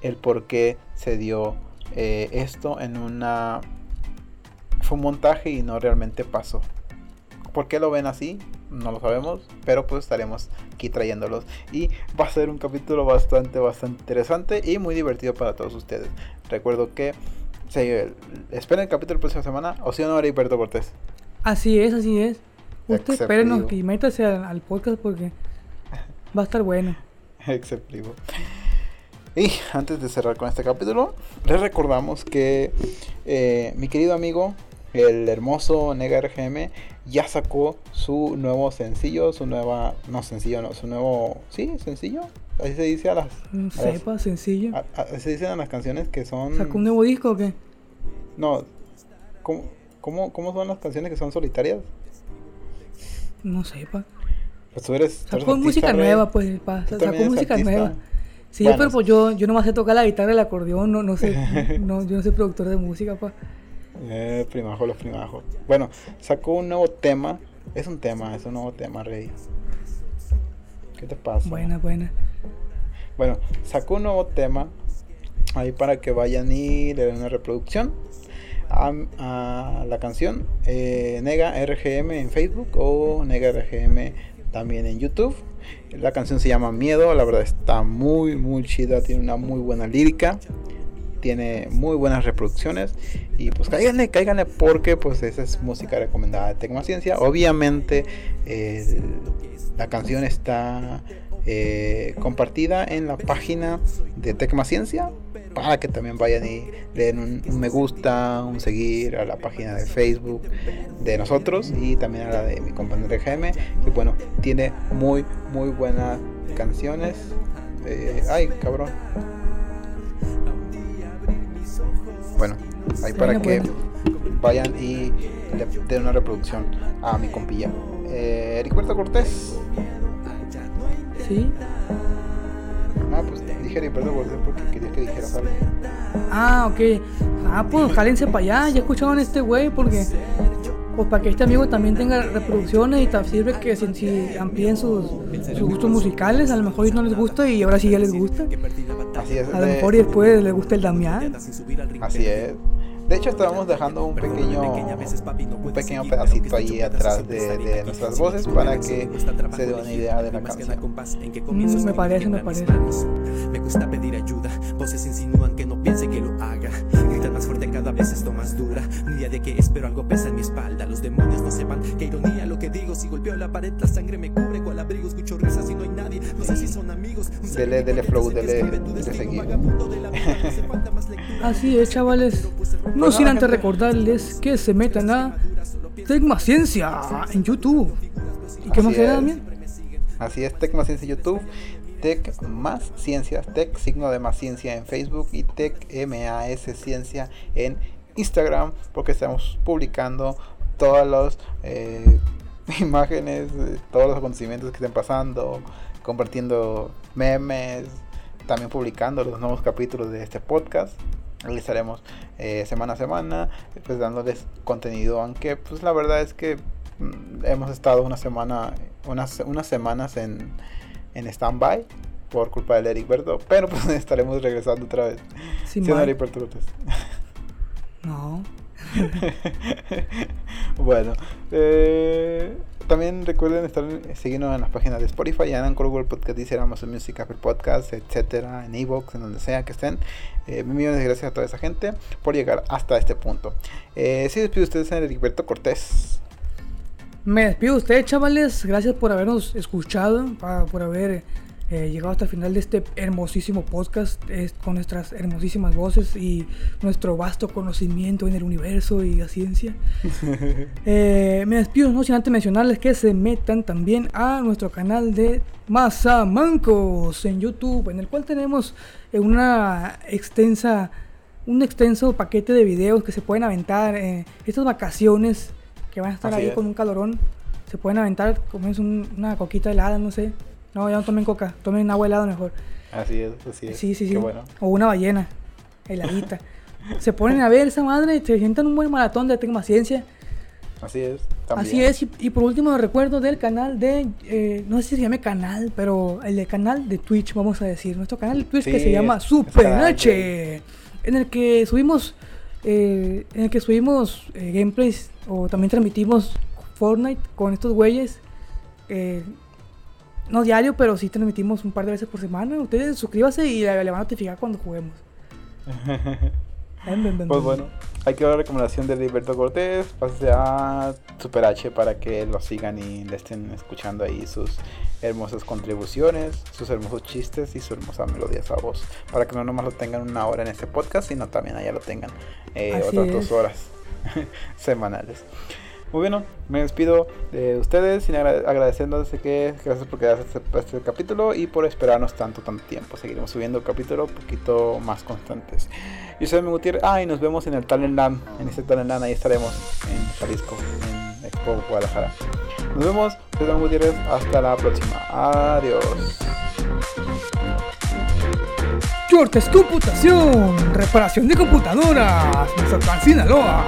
el por qué se dio eh, esto en una... Fue un montaje y no realmente pasó. ¿Por qué lo ven así? No lo sabemos, pero pues estaremos aquí trayéndolos. Y va a ser un capítulo bastante, bastante interesante y muy divertido para todos ustedes. Recuerdo que se, esperen el capítulo la próxima semana, o si no, Heriberto Cortés. Así es, así es. Usted espérenos y métase al, al podcast porque va a estar bueno. Exceptivo. Y antes de cerrar con este capítulo, les recordamos que eh, mi querido amigo, el hermoso Nega RGM, ya sacó su nuevo sencillo, su nueva, no sencillo, no, su nuevo, sí, sencillo, así se dice a las, No las- sepa, sencillo. a- se dicen a las canciones que son, ¿Sacó un nuevo disco o qué? no, ¿cómo, cómo, cómo son las canciones que son solitarias? No sepa. Pues tú eres, tú eres Sacó música artista, nueva, pues, pa. Sacó música artista. nueva. Sí, Bueno, pero pues yo, yo nomás sé tocar la guitarra y el acordeón, no, no sé, no, yo no soy productor de música, pa. Eh, primajo, los primajos. Bueno, sacó un nuevo tema. Es un tema, es un nuevo tema, Rey. ¿Qué te pasa? Buena, buena. Bueno, sacó un nuevo tema ahí para que vayan y le den una reproducción a, a la canción eh, Nega RGM en Facebook o Nega RGM también en YouTube. La canción se llama Miedo, la verdad está muy muy chida, tiene una muy buena lírica, tiene muy buenas reproducciones y pues cáiganle, cáiganle porque pues esa es música recomendada de Tecmaciencia. Obviamente eh, la canción está eh, compartida en la página de Tecmaciencia para que también vayan y den un, un me gusta, un seguir a la página de Facebook de nosotros y también a la de mi compañero GM que bueno, tiene muy muy buenas canciones. Eh, ay, cabrón. Ahí para Bueno, que bueno. vayan y le den una reproducción a mi compilla. Eh, Heriberto Cortés. ¿Sí? Ah, pues dije Heriberto Cortés porque quería que dijeras algo. Ah, ok. Ah, pues jálense para allá, ya escucharon a este güey, porque pues para que este amigo también tenga reproducciones y te sirve que si, si amplíen sus, sus gustos musicales, a lo mejor no les gusta y ahora sí ya les gusta. Así es. A lo mejor y después les gusta el Damián. Así es. De hecho, estábamos dejando un pequeño, un pequeño pedacito ahí atrás de, de nuestras voces para que se dé una idea de la canción. Mm, me parece, me parece. Me gusta pedir ayuda, voces insinúan que no piense que lo haga. Más fuerte cada vez esto más dura. Un día de que espero algo pesa en mi espalda. Los demonios no sepan qué ironía lo que digo. Si golpeo la pared, la sangre me cubre. Cual abrigo, escucho risas y no hay nadie. No sé si son amigos. Un Dele, dele flow, dele, dele seguir. Así es, chavales. No sin antes recordarles que se metan a Tecma Ciencia en YouTube. ¿Y qué Así más es. Damián? Así es, Tec más Ciencia YouTube, Tec más Ciencias, Tec signo de más ciencia en Facebook y Tec MAS Ciencia en Instagram, porque estamos publicando todas las eh, imágenes, todos los acontecimientos que estén pasando, compartiendo memes, también publicando los nuevos capítulos de este podcast. Ahí estaremos eh, semana a semana, pues dándoles contenido, aunque pues la verdad es que mm, hemos estado una semana, unas, unas semanas en, en stand-by por culpa del Eric Berto, pero pues estaremos regresando otra vez. Sin Sí. Eric Berto. No. bueno, eh, también recuerden estar siguiendo en las páginas de Spotify, en Anchor, Google Podcast, Deezer, Amazon Music, Apple Podcast, etcétera, en Evox, en donde sea que estén. Eh, millones de gracias a toda esa gente por llegar hasta este punto. Eh, sí, despido ustedes en Heriberto Cortés. Me despido de ustedes, chavales. Gracias por habernos escuchado, por haber eh, llegado hasta el final de este hermosísimo podcast es- con nuestras hermosísimas voces y nuestro vasto conocimiento en el universo y la ciencia. Eh, me despido, no sin antes mencionarles que se metan también a nuestro canal de Mazamancos en YouTube, en el cual tenemos eh, una extensa, un extenso paquete de videos que se pueden aventar eh, estas vacaciones que van a estar Así ahí es. con un calorón. Se pueden aventar, comerse un- una coquita helada, no sé. No, ya no tomen coca, tomen agua helada mejor. Así es, así es. Sí, sí, sí. Qué bueno. O una ballena, heladita. se ponen a ver esa madre, se sientan un buen maratón de Tecma Ciencia. Así es. También. Así es, y, y por último recuerdo del canal de, eh, no sé si se llame canal, pero el de canal de Twitch, vamos a decir, nuestro canal de Twitch que se llama Super H, en el que subimos, eh, en el que subimos eh, gameplays o también transmitimos Fortnite con estos güeyes, eh, no diario, pero sí transmitimos un par de veces por semana. Ustedes suscríbanse y le, le van a notificar cuando juguemos. Ven, ven, ven, Pues bueno, hay que dar la recomendación de Heriberto Cortés. Pase a Super H para que lo sigan y le estén escuchando ahí sus hermosas contribuciones, sus hermosos chistes y su hermosa melodía esa voz. Para que no nomás lo tengan una hora en este podcast, sino también allá lo tengan eh, otras es. dos horas semanales. Muy bien, me despido de ustedes agra- agradeciéndoles que gracias por quedarse este, este capítulo y por esperarnos tanto, tanto tiempo. Seguiremos subiendo capítulos un poquito más constantes. Yo soy mi Gutiérrez. Ah, y nos vemos en el Talent Land. En este Talent Land ahí estaremos en Jalisco, en Expo Guadalajara. Nos vemos. Soy. Hasta la próxima. Adiós. Shortes Computación, reparación de computadoras, Mazatlán, Sinaloa.